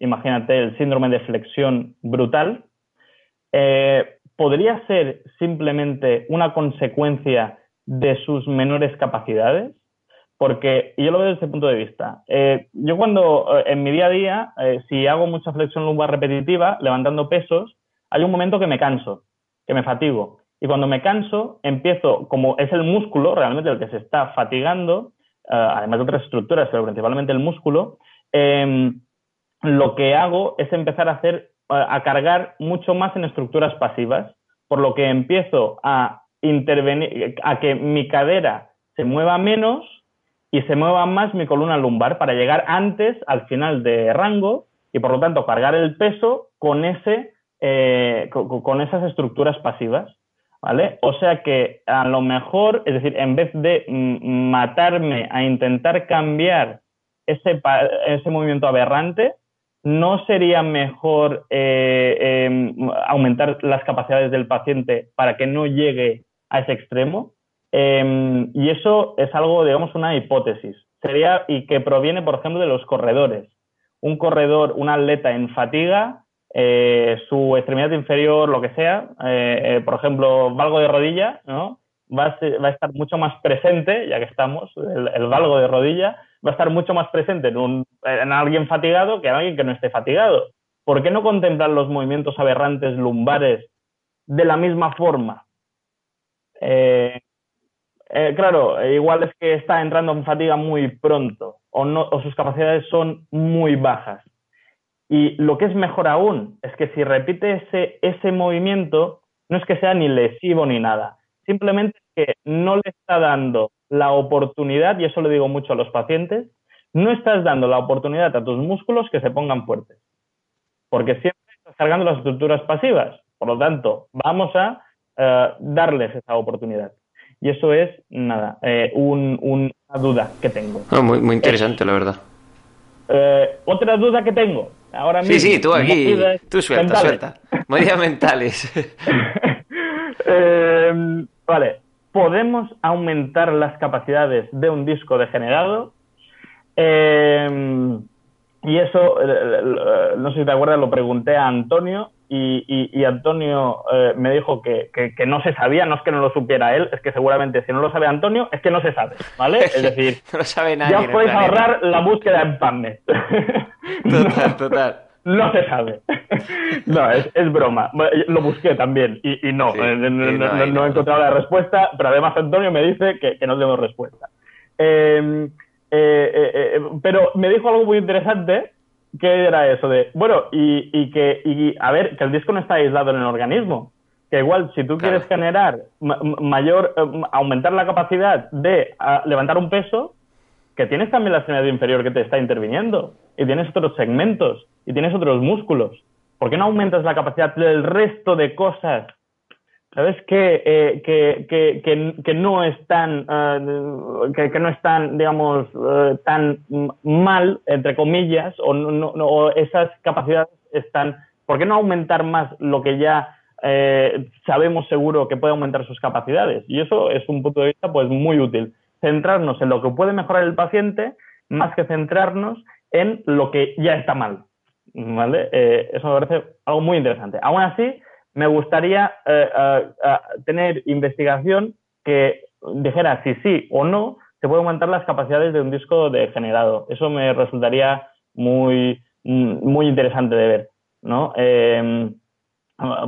Speaker 2: imagínate el síndrome de flexión brutal, eh, podría ser simplemente una consecuencia de sus menores capacidades, porque yo lo veo desde ese punto de vista. Eh, yo cuando en mi día a día, si hago mucha flexión lumbar repetitiva, levantando pesos, hay un momento que me canso, que me fatigo. Y cuando me canso, empiezo, como es el músculo realmente el que se está fatigando, eh, además de otras estructuras, pero principalmente el músculo, em, lo que hago es empezar a hacer, a cargar mucho más en estructuras pasivas, por lo que empiezo a intervenir, a que mi cadera se mueva menos y se mueva más mi columna lumbar para llegar antes al final de rango y por lo tanto cargar el peso con ese eh, con, esas estructuras pasivas. ¿vale? O sea que a lo mejor, es decir, en vez de matarme a intentar cambiar ese, ese movimiento aberrante, ¿no sería mejor eh, em, aumentar las capacidades del paciente para que no llegue a ese extremo? Em, y eso es algo, digamos, una hipótesis. Sería, y que proviene, por ejemplo, de los corredores. Un corredor, un atleta en fatiga, eh, su extremidad inferior, lo que sea, eh, por ejemplo, valgo de rodilla, ¿no? Va a, estar mucho más presente, ya que estamos, el valgo de rodilla, va a estar mucho más presente en, un, en alguien fatigado que en alguien que no esté fatigado. ¿Por qué no contemplar los movimientos aberrantes lumbares de la misma forma? Eh, eh, claro, igual es que está entrando en fatiga muy pronto o, sus capacidades son muy bajas. Y lo que es mejor aún es que si repite ese, ese movimiento, no es que sea ni lesivo ni nada, simplemente que no le está dando la oportunidad, y eso le digo mucho a los pacientes, no estás dando la oportunidad a tus músculos que se pongan fuertes, porque siempre estás cargando las estructuras pasivas. Por lo tanto, vamos a eh, darles esa oportunidad. Y eso es, nada, eh, una duda que tengo.
Speaker 1: muy, muy interesante, la verdad.
Speaker 2: Eh, otra duda que tengo. Ahora mismo,
Speaker 1: sí, sí, tú aquí, tú suelta, suelta. Medidas mentales. [LAUGHS]
Speaker 2: vale, podemos aumentar las capacidades de un disco degenerado. Eh, y eso, eh, eh, no sé si te acuerdas, lo pregunté a Antonio y, Antonio me dijo que, no se sabía, no es que no lo supiera él, es que seguramente si no lo sabe Antonio, es que no se sabe, ¿vale? [LAUGHS] Es decir,
Speaker 1: no lo sabe nadie
Speaker 2: ya podéis ahorrar la búsqueda en PubMed. [LAUGHS]
Speaker 1: Total, total.
Speaker 2: No se sabe. [LAUGHS] No, es, broma. Lo busqué también y, no, eh, no, he encontrado la respuesta, pero además Antonio me dice que, no tengo respuesta. Em, eh, eh, pero me dijo algo muy interesante, que era eso de, bueno, y, que, a ver, que el disco no está aislado en el organismo. Que igual, si tú quieres generar mayor, aumentar la capacidad de levantar un peso, que tienes también la extremidad inferior que te está interviniendo y tienes otros segmentos y tienes otros músculos. ¿Por qué no aumentas la capacidad del resto de cosas? ¿Sabes? Que, eh, que, que, que, no están, uh, que, no están, digamos, eh, tan mal, entre comillas, o, no, o esas capacidades están. ¿Por qué no aumentar más lo que ya eh, sabemos seguro que puede aumentar sus capacidades? Y eso es un punto de vista pues muy útil. Centrarnos en lo que puede mejorar el paciente más que centrarnos en lo que ya está mal. ¿Vale? Eh, eso me parece algo muy interesante. Aún así, me gustaría eh, tener investigación que dijera si sí o no se puede aumentar las capacidades de un disco degenerado. Eso me resultaría muy, muy interesante de ver, ¿no? Em,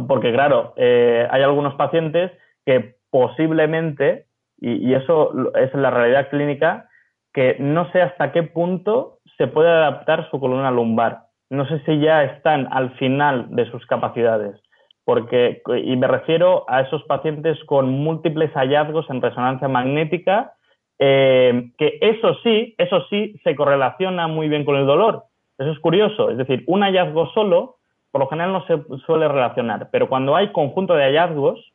Speaker 2: porque, claro, eh, hay algunos pacientes que posiblemente, y, eso es la realidad clínica, que no sé hasta qué punto se puede adaptar su columna lumbar. No sé si ya están al final de sus capacidades, porque, y me refiero a esos pacientes con múltiples hallazgos en resonancia magnética, eh, que eso sí, eso sí se correlaciona muy bien con el dolor. Eso es curioso, es decir, un hallazgo solo, por lo general no se suele relacionar, pero cuando hay conjunto de hallazgos,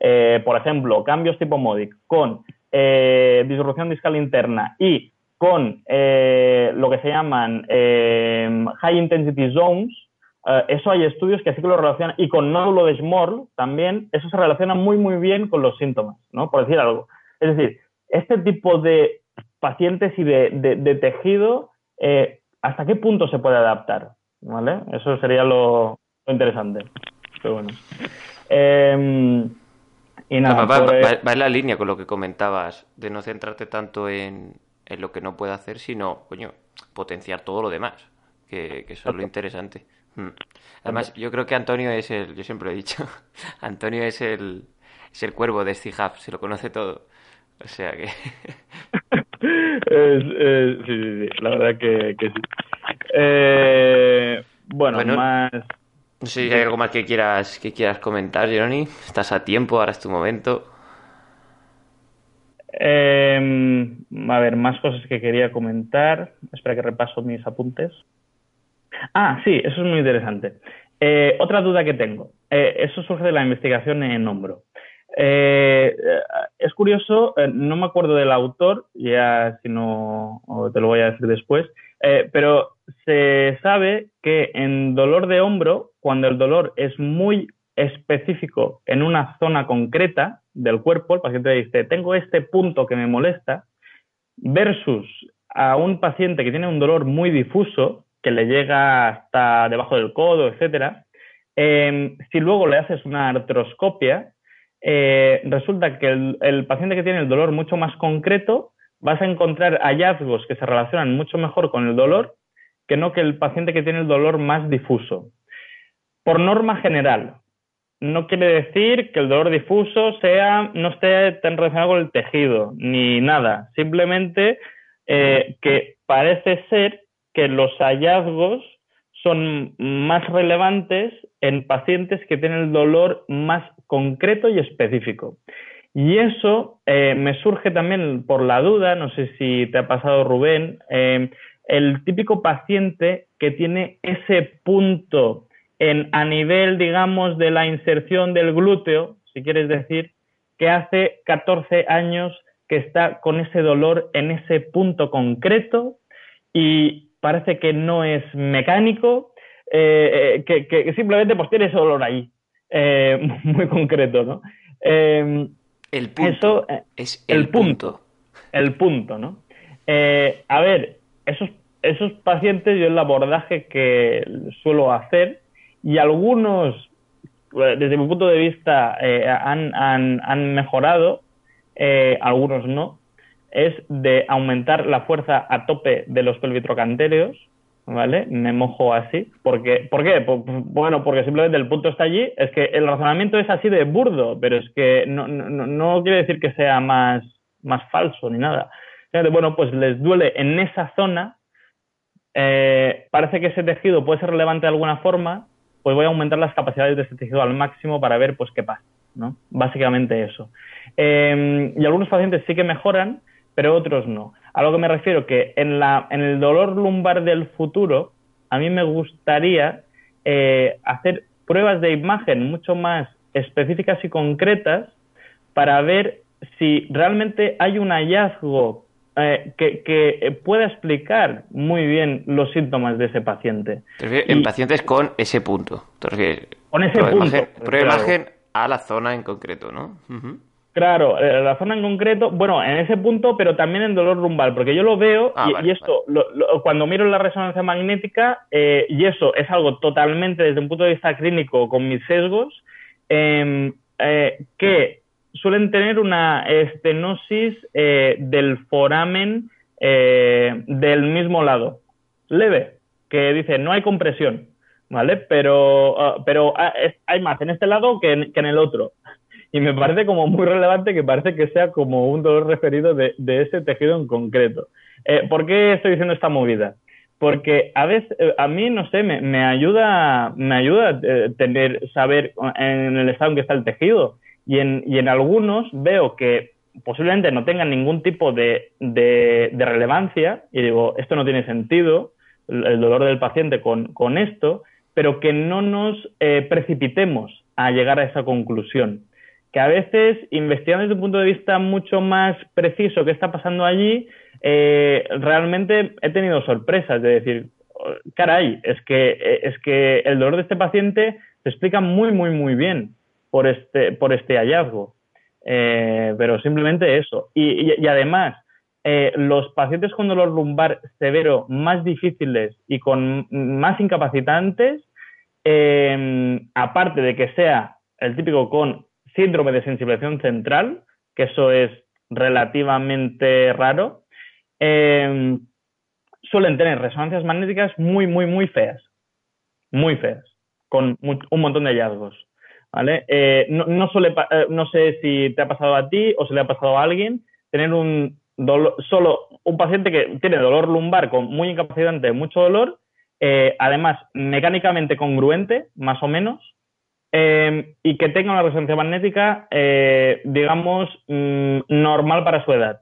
Speaker 2: eh, por ejemplo, cambios tipo MODIC con eh, disrupción discal interna y con eh, lo que se llaman eh, high intensity zones, eh, eso hay estudios que sí que lo relacionan, y con nódulo de Schmorl también, eso se relaciona muy, muy bien con los síntomas, ¿no? Por decir algo. Es decir, este tipo de pacientes y de, tejido, ¿hasta qué punto se puede adaptar? ¿Vale? Eso sería lo, interesante. Pero bueno.
Speaker 1: Em, y nada, va en la línea con lo que comentabas, de no centrarte tanto en, es lo que no puede hacer, sino, coño, potenciar todo lo demás, que, eso es lo interesante. Mm. Además, yo creo que Antonio es el, yo siempre lo he dicho, [LAUGHS] Antonio es el, es el cuervo de Stihab, se lo conoce todo. O sea que... [LAUGHS]
Speaker 2: sí, sí, sí, la verdad que, sí. Eh, bueno, más...
Speaker 1: No sé si hay algo más que quieras, que quieras comentar, Jeroni. Estás a tiempo, ahora es tu momento.
Speaker 2: Eh, a ver, más cosas que quería comentar. Espera que repaso mis apuntes. Ah, sí, eso es muy interesante. Eh, otra duda que tengo. Eh, eso surge de la investigación en hombro. Eh, es curioso, no me acuerdo del autor, ya si no te lo voy a decir después. Pero se sabe que en dolor de hombro, cuando el dolor es muy específico en una zona concreta del cuerpo, el paciente dice, tengo este punto que me molesta, versus a un paciente que tiene un dolor muy difuso, que le llega hasta debajo del codo, etcétera, em, si luego le haces una artroscopia, eh, resulta que el, paciente que tiene el dolor mucho más concreto, vas a encontrar hallazgos que se relacionan mucho mejor con el dolor que no que el paciente que tiene el dolor más difuso. Por norma general, no quiere decir que el dolor difuso sea, no esté tan relacionado con el tejido, ni nada. Simplemente eh, que parece ser que los hallazgos son más relevantes en pacientes que tienen el dolor más concreto y específico. Y eso eh, me surge también por la duda, no sé si te ha pasado Rubén, eh, el típico paciente que tiene ese punto en, a nivel, digamos, de la inserción del glúteo, si quieres decir, que hace 14 años que está con ese dolor en ese punto concreto y parece que no es mecánico, eh, que, que, simplemente pues tiene ese dolor ahí, eh, [LAUGHS] muy concreto, ¿no?
Speaker 1: Eh, el punto. es el, punto.
Speaker 2: El punto, ¿no? a ver, esos, esos pacientes, yo el abordaje que suelo hacer, y algunos, desde mi punto de vista, han, han, han, mejorado, algunos no, es de aumentar la fuerza a tope de los pelvitrocantéreos, ¿vale? Me mojo así. Porque, ¿Por qué? bueno, porque simplemente el punto está allí. Es que el razonamiento es así de burdo, pero es que no, no, no quiere decir que sea más, más falso ni nada. Bueno, pues les duele en esa zona. Eh, parece que ese tejido puede ser relevante de alguna forma, pues voy a aumentar las capacidades de ese tejido al máximo para ver pues qué pasa, ¿no? Básicamente eso. Eh, y algunos pacientes sí que mejoran, pero otros no. A lo que me refiero que en, la, en el dolor lumbar del futuro, a mí me gustaría eh, hacer pruebas de imagen mucho más específicas y concretas para ver si realmente hay un hallazgo eh, que, que, pueda explicar muy bien los síntomas de ese paciente.
Speaker 1: en pacientes con ese punto.
Speaker 2: con ese punto.
Speaker 1: Imagen, imagen a la zona en concreto, ¿no?
Speaker 2: Claro, eh, la zona en concreto, bueno, en ese punto, pero también en dolor lumbar, porque yo lo veo ah, y, esto, cuando miro la resonancia magnética, eh, y eso es algo totalmente desde un punto de vista clínico con mis sesgos, em, eh, que suelen tener una estenosis del foramen del mismo lado, leve, que dice no hay compresión, ¿vale? Pero, ah, pero ah, hay más en este lado que en el otro y me parece como muy relevante que parece que sea como un dolor referido de, ese tejido en concreto. Eh, ¿Por qué estoy diciendo esta movida? Porque a veces, eh, a mí, no sé, me, ayuda, me ayuda eh, tener, saber en el estado en que está el tejido. Y en, y en algunos veo que posiblemente no tengan ningún tipo de, de, relevancia, y digo, esto no tiene sentido, el, dolor del paciente con, con, esto, pero que no nos precipitemos a llegar a esa conclusión. Que a veces, investigando desde un punto de vista mucho más preciso qué está pasando allí, eh, realmente he tenido sorpresas de decir, caray, es que, es que el dolor de este paciente se explica muy, muy, muy bien por este, por este hallazgo. Eh, pero simplemente eso. Y, además, eh, los pacientes con dolor lumbar severo más difíciles y con más incapacitantes, aparte de que sea el típico con síndrome de sensibilización central, que eso es relativamente raro, suelen tener resonancias magnéticas muy, muy, muy feas. Muy feas, con un montón de hallazgos. ¿Vale? Eh, no, suele, eh, no sé si te ha pasado a ti o se le ha pasado a alguien tener un dolor, solo un paciente que tiene dolor lumbar con muy incapacitante, mucho dolor, eh, además mecánicamente congruente, más o menos, Em, y que tenga una resonancia magnética, eh, digamos, mm, normal para su edad.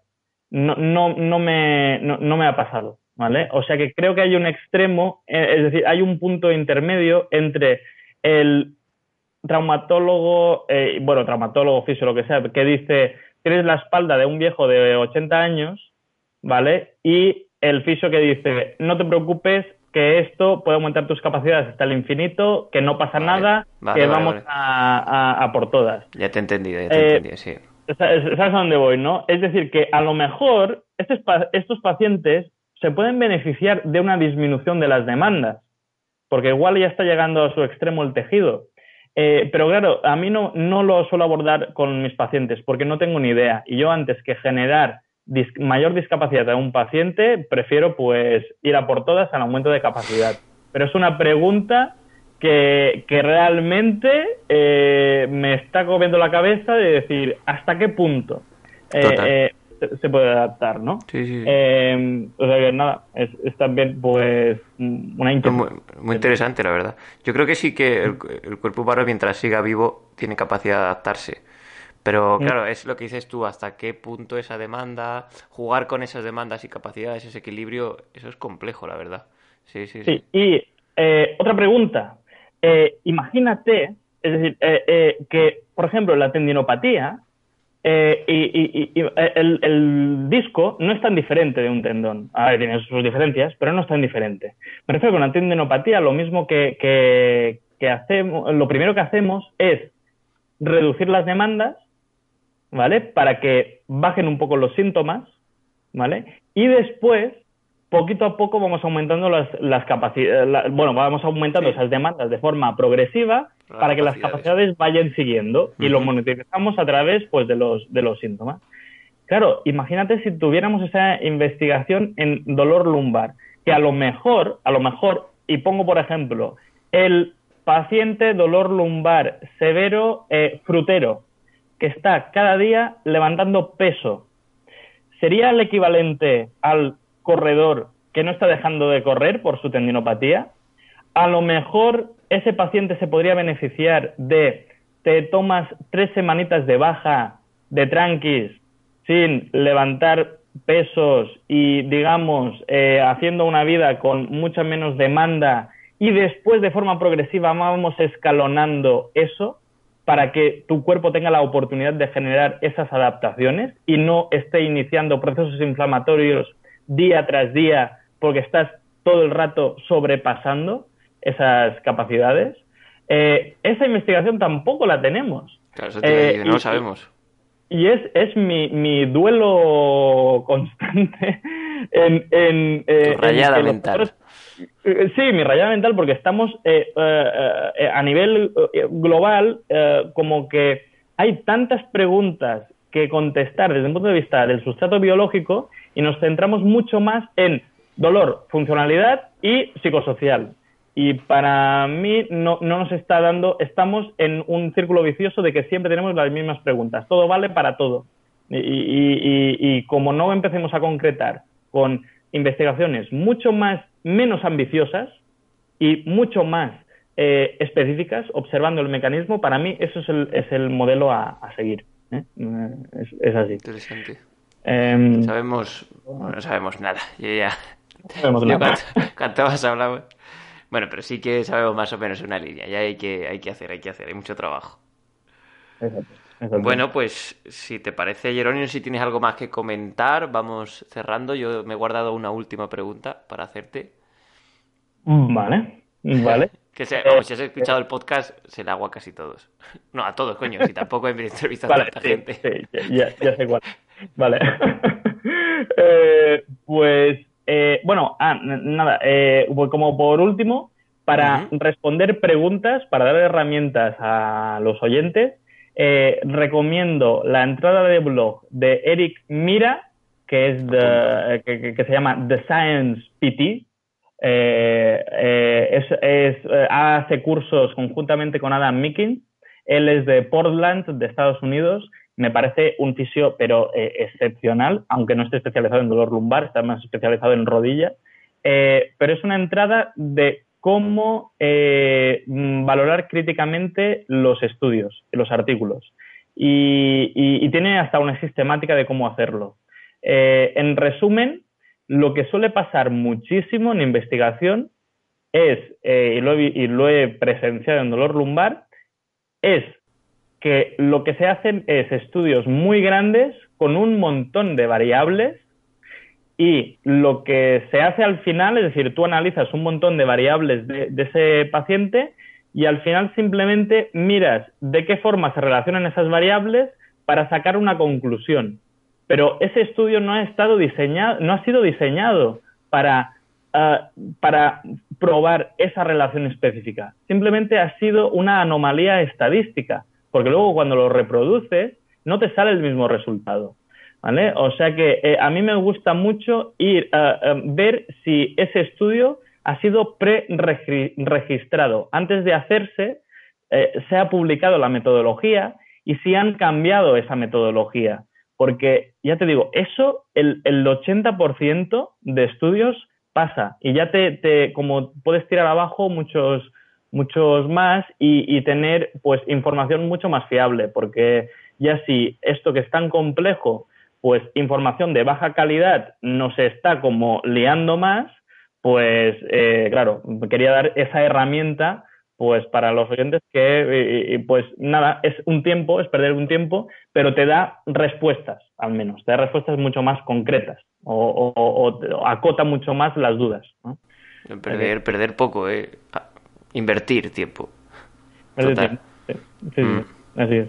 Speaker 2: No, no, no, me, no, me ha pasado, ¿vale? O sea que creo que hay un extremo, eh, es decir, hay un punto intermedio entre el traumatólogo, eh, bueno, traumatólogo, fisio, lo que sea, que dice, tienes la espalda de un viejo de 80 años, ¿vale? Y el fisio que dice, no te preocupes, que esto puede aumentar tus capacidades hasta el infinito, que no pasa nada, que vamos A, por todas.
Speaker 1: Ya te he entendido, ya te he eh, entendido, sí.
Speaker 2: ¿Sabes a dónde voy, no? Es decir, que a lo mejor estos, estos pacientes se pueden beneficiar de una disminución de las demandas, porque igual ya está llegando a su extremo el tejido. Eh, pero claro, a mí no, no lo suelo abordar con mis pacientes porque no tengo ni idea. Y yo antes que generar mayor discapacidad a un paciente, prefiero pues ir a por todas al aumento de capacidad. Pero es una pregunta que, que realmente eh, me está comiendo la cabeza de decir hasta qué punto eh, se puede adaptar, ¿no?
Speaker 1: Sí, sí.
Speaker 2: o sea que nada, es, también pues una
Speaker 1: muy, muy, interesante, la verdad. Yo creo que sí que el, el cuerpo humano mientras siga vivo tiene capacidad de adaptarse pero mm. claro, es lo que dices tú, hasta qué punto esa demanda, jugar con esas demandas y capacidades, ese equilibrio, eso es complejo, la verdad. Sí, sí,
Speaker 2: sí. Y eh, otra pregunta. Eh, imagínate, es decir, eh, que, por ejemplo, la tendinopatía y, el, disco no es tan diferente de un tendón. A ver, tiene sus diferencias, pero no es tan diferente. Me refiero con la tendinopatía, lo mismo que, que, que hacemos, lo primero que hacemos es reducir las demandas ¿vale? Para que bajen un poco los síntomas, ¿vale? Y después, poquito a poco vamos aumentando las, las capacidades, bueno, vamos aumentando esas demandas de forma progresiva para que las capacidades vayan siguiendo y lo monetizamos a través, pues, de los, de los síntomas. Claro, imagínate si tuviéramos esa investigación en dolor lumbar, que a lo mejor, a lo mejor, y pongo por ejemplo, el paciente dolor lumbar severo eh, frutero, que está cada día levantando peso. ¿Sería el equivalente al corredor que no está dejando de correr por su tendinopatía? A lo mejor ese paciente se podría beneficiar de te tomas tres semanitas de baja, de tranquis, sin levantar pesos y, digamos, eh, haciendo una vida con mucha menos demanda y después de forma progresiva vamos escalonando eso para que tu cuerpo tenga la oportunidad de generar esas adaptaciones y no esté iniciando procesos inflamatorios día tras día porque estás todo el rato sobrepasando esas capacidades. Eh, esa investigación tampoco la tenemos.
Speaker 1: Claro, eso eh, no lo sabemos.
Speaker 2: Y es, es mi, mi duelo constante [LAUGHS] en... en,
Speaker 1: eh, rayada mental.
Speaker 2: Eh, sí, mi rayada mental, porque estamos eh, eh, a nivel global como que hay tantas preguntas que contestar desde el punto de vista del sustrato biológico y nos centramos mucho más en dolor, funcionalidad y psicosocial. Y para mí no, no, nos está dando, estamos en un círculo vicioso de que siempre tenemos las mismas preguntas. Todo vale para todo. Y, y, y como no empecemos a concretar con investigaciones mucho más menos ambiciosas y mucho más eh, específicas, observando el mecanismo, para mí eso es el, es el modelo a, seguir. ¿eh? Es, así.
Speaker 1: Interesante. Em, sabemos, no sabemos nada. Yo ya.
Speaker 2: Sabemos nada.
Speaker 1: Más hablamos. Bueno, pero sí que sabemos más o menos una línea. Ya hay que, hay que hacer, hay que hacer, hay mucho trabajo. Bueno, pues si te parece, Jerónimo, si tienes algo más que comentar, vamos cerrando. Yo me he guardado una última pregunta para hacerte.
Speaker 2: Vale, [LAUGHS] vale.
Speaker 1: que sea, como si has escuchado el podcast, se le hago a casi todos. [LAUGHS] No, a todos, coño, si tampoco he entrevistado a tanta gente.
Speaker 2: Sí, ya, sé cuál. [LAUGHS] Vale. Eh, pues, eh, bueno, ah, nada, eh, como por último, para responder preguntas, para dar herramientas a los oyentes, eh, recomiendo la entrada de blog de Eric Mira, que, es que, se llama The Science PT. Eh, eh, hace cursos conjuntamente con Adam Mickens. Él es de Portland, de Estados Unidos. Me parece un fisio, pero excepcional, aunque no esté especializado en dolor lumbar, está más especializado en rodilla. pero es una entrada de cómo eh, mm, valorar críticamente los estudios, los artículos. Y, tiene hasta una sistemática de cómo hacerlo. Eh, en resumen, lo que suele pasar muchísimo en investigación es, eh, y, lo y, lo he, presenciado en dolor lumbar, es que lo que se hacen es estudios muy grandes con un montón de variables y lo que se hace al final, es decir, tú analizas un montón de variables de, ese paciente y al final simplemente miras de qué forma se relacionan esas variables para sacar una conclusión. Pero ese estudio no ha estado diseñado, no ha sido diseñado para, ah, para probar esa relación específica. Simplemente ha sido una anomalía estadística, porque luego cuando lo reproduces no te sale el mismo resultado. ¿Vale? O sea que eh, a mí me gusta mucho ir a, ver si ese estudio ha sido pre-registrado. Antes de hacerse, eh, se ha publicado la metodología y si han cambiado esa metodología. Porque, ya te digo, eso, el, el 80% de estudios pasa y ya te, te, como puedes tirar abajo muchos, muchos más y, tener pues información mucho más fiable, porque ya si esto que es tan complejo pues información de baja calidad nos está como liando más, pues eh, claro, quería dar esa herramienta pues para los oyentes que pues nada, es un tiempo, es perder un tiempo, pero te da respuestas al menos, te da respuestas mucho más concretas o, acota mucho más las dudas.
Speaker 1: Perder, perder poco, eh. Invertir tiempo.
Speaker 2: Perder Sí, mm. así es.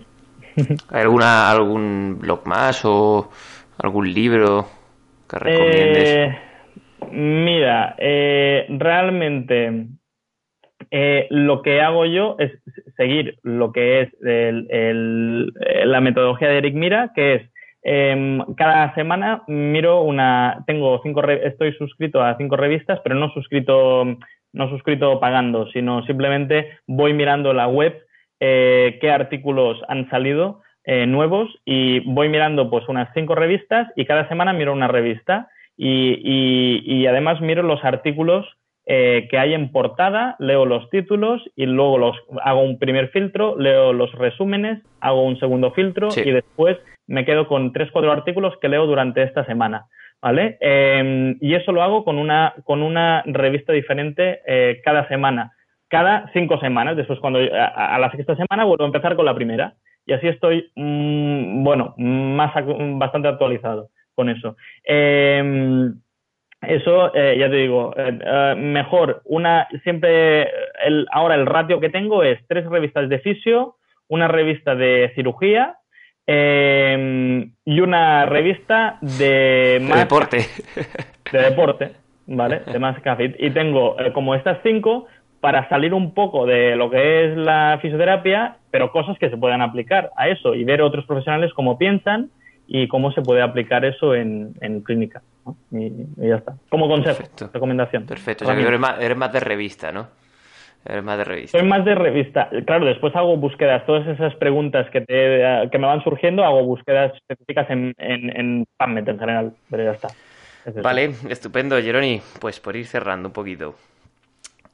Speaker 2: [LAUGHS]
Speaker 1: ¿Hay alguna, algún blog más o algún libro que recomiendes?
Speaker 2: Eh, mira, eh, realmente eh, lo que hago yo es seguir lo que es el, la metodología de Eric Mira, que es em, cada semana miro una, tengo cinco, estoy suscrito a cinco revistas, pero no suscrito, no suscrito pagando, sino simplemente voy mirando la web eh, qué artículos han salido eh, nuevos y voy mirando pues unas cinco revistas y cada semana miro una revista y, además miro los artículos eh, que hay en portada, leo los títulos y luego los hago un primer filtro, leo los resúmenes, hago un segundo filtro y después me quedo con tres, cuatro artículos que leo durante esta semana. ¿Vale? Em, y eso lo hago con una, con una revista diferente cada semana cada cinco semanas. Después, cuando a, la sexta semana, vuelvo a empezar con la primera. Y así estoy, mm, bueno, más bastante actualizado con eso. Em, eso, eh, ya te digo, eh, eh, mejor, una, siempre, el, ahora el ratio que tengo es tres revistas de fisio, una revista de cirugía em, y una revista de...
Speaker 1: de deporte.
Speaker 2: De deporte, ¿vale? De más café. Y tengo como estas cinco, para salir un poco de lo que es la fisioterapia, pero cosas que se puedan aplicar a eso y ver otros profesionales cómo piensan y cómo se puede aplicar eso en, clínica. Y, ya está. Como consejo, recomendación.
Speaker 1: Perfecto. O sea, que eres más, eres más de revista, ¿no? Eres más de revista.
Speaker 2: Soy más de revista. Claro, después hago búsquedas, todas esas preguntas que, te, que me van surgiendo, hago búsquedas específicas en, en, en PubMed en general, pero ya está.
Speaker 1: vale, estupendo, Jeroni. Pues por ir cerrando un poquito.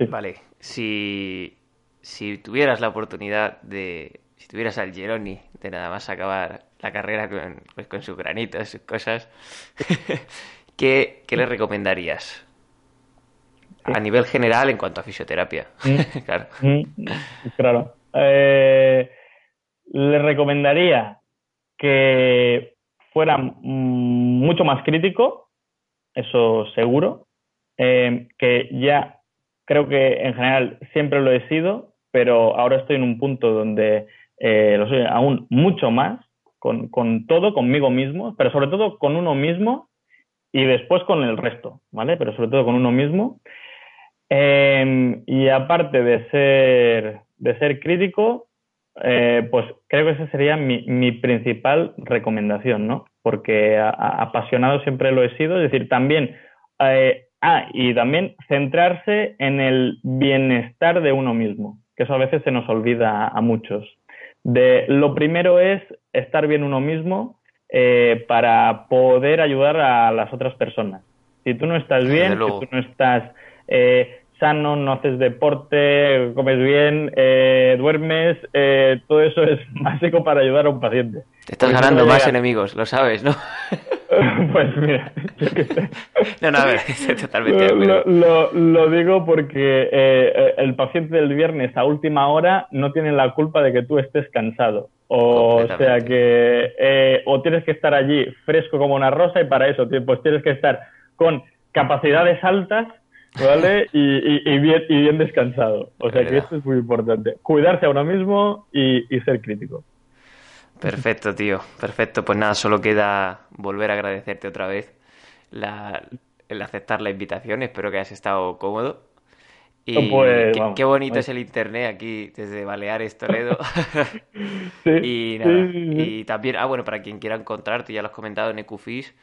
Speaker 1: Vale, si, si tuvieras la oportunidad de, si tuvieras al Geroni de nada más acabar la carrera con, pues, con sus granitos, sus cosas, [LAUGHS] ¿qué, le recomendarías? A nivel general en cuanto a fisioterapia. Mm. [LAUGHS] claro. Mm.
Speaker 2: claro. Eh, le recomendaría que fuera mucho más crítico, eso seguro, eh, que ya creo que en general siempre lo he sido, pero ahora estoy en un punto donde eh, lo soy aún mucho más, con, con, todo, conmigo mismo, pero sobre todo con uno mismo y después con el resto, ¿vale? Pero sobre todo con uno mismo. Em, y aparte de ser, de ser crítico, eh, pues creo que esa sería mi, mi principal recomendación, ¿no? Porque apasionado siempre lo he sido, es decir, también eh, Ah, y también centrarse en el bienestar de uno mismo, que eso a veces se nos olvida a muchos. De, lo primero es estar bien uno mismo eh, para poder ayudar a las otras personas. Si tú no estás bien, si tú no estás eh, sano, no haces deporte, comes bien, eh, duermes, eh, todo eso es [LAUGHS] básico para ayudar a un paciente.
Speaker 1: Te estás ganando más enemigos, lo sabes, ¿no? [LAUGHS]
Speaker 2: pues mira, [LAUGHS]
Speaker 1: No, no, a ver, totalmente.
Speaker 2: Lo, lo, digo porque eh, el paciente del viernes a última hora no tiene la culpa de que tú estés cansado. O sea que, o tienes que estar allí fresco como una rosa y para eso, pues tienes que estar con capacidades altas, ¿vale? y, bien, y bien descansado. O sea que esto es muy importante. Cuidarse a uno mismo y, ser crítico.
Speaker 1: Perfecto, tío. Perfecto. Pues nada, solo queda volver a agradecerte otra vez la, el aceptar la invitación. Espero que hayas estado cómodo. Y pues, qué, bonito es el internet aquí desde Baleares, Toledo. [LAUGHS] [LAUGHS] y, y también, ah, bueno, para quien quiera encontrarte, ya lo has comentado en Ecufis,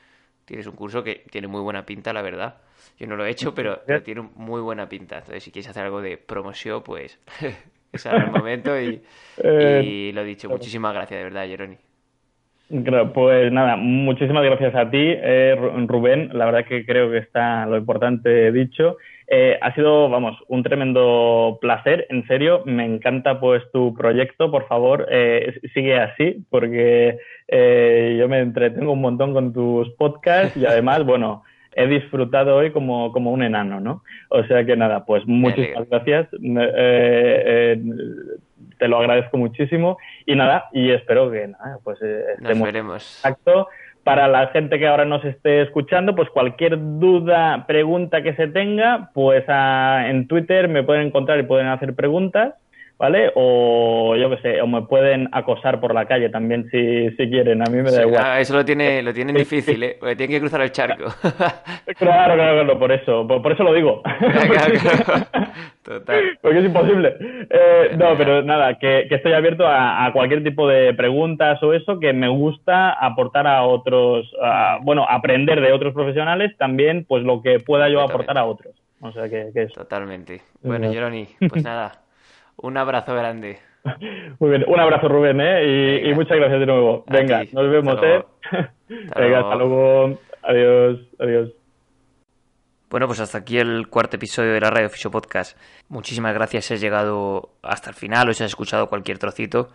Speaker 1: tienes un curso que tiene muy buena pinta, la verdad. Yo no lo he hecho, [LAUGHS] pero, tiene muy buena pinta. Entonces, si quieres hacer algo de promoción, pues [LAUGHS] es el momento. Y, [LAUGHS] eh, y lo dicho, muchísimas gracias, de verdad, Jeroni.
Speaker 2: Pues nada, muchísimas gracias a ti, eh, Rubén. La verdad que creo que está lo importante dicho. Eh, ha sido, vamos, un tremendo placer, en serio. Me encanta pues tu proyecto, por favor, eh, sigue así, porque eh, yo me entretengo un montón con tus podcasts y además, bueno, he disfrutado hoy como, como un enano, ¿no? O sea que nada, pues muchísimas gracias. te lo agradezco muchísimo y nada, y espero que nada, pues estemos
Speaker 1: Nos veremos.
Speaker 2: Para la gente que ahora nos esté escuchando, pues cualquier duda, pregunta que se tenga, pues en Twitter me pueden encontrar y pueden hacer preguntas. ¿Vale? O yo qué sé, o me pueden acosar por la calle también si, si quieren, a mí me da igual.
Speaker 1: Ah, eso lo tiene, lo tienen [LAUGHS] difícil, ¿eh? Porque tienen que cruzar el charco. [LAUGHS]
Speaker 2: claro, claro, claro, por eso, por, eso lo digo. [LAUGHS] Total. Porque es imposible. Eh, no, pero nada, que, que estoy abierto a, a, cualquier tipo de preguntas o eso, que me gusta aportar a otros, bueno, aprender de otros profesionales, también pues lo que pueda yo aportar a otros. O sea que, que eso.
Speaker 1: Totalmente. Bueno, Jeroni, pues nada. Un abrazo grande. [LAUGHS]
Speaker 2: Muy bien, un abrazo Rubén, ¿eh? Y, muchas gracias de nuevo. Venga, nos vemos, ¿eh? [LAUGHS] Venga, hasta luego. Adiós, adiós.
Speaker 1: Bueno, pues hasta aquí el cuarto episodio de la Radio Fisio Podcast. Muchísimas gracias si has llegado hasta el final o si has escuchado cualquier trocito.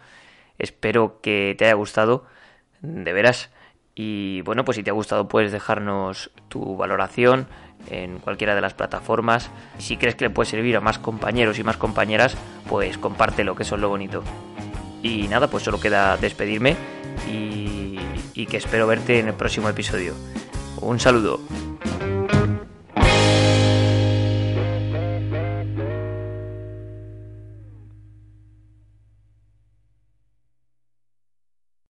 Speaker 1: Espero que te haya gustado, de veras. Y bueno, pues si te ha gustado puedes dejarnos tu valoración en cualquiera de las plataformas. Si crees que le puede servir a más compañeros y más compañeras, pues compártelo, que eso es lo bonito. Y nada, pues solo queda despedirme y, y que espero verte en el próximo episodio. Un saludo.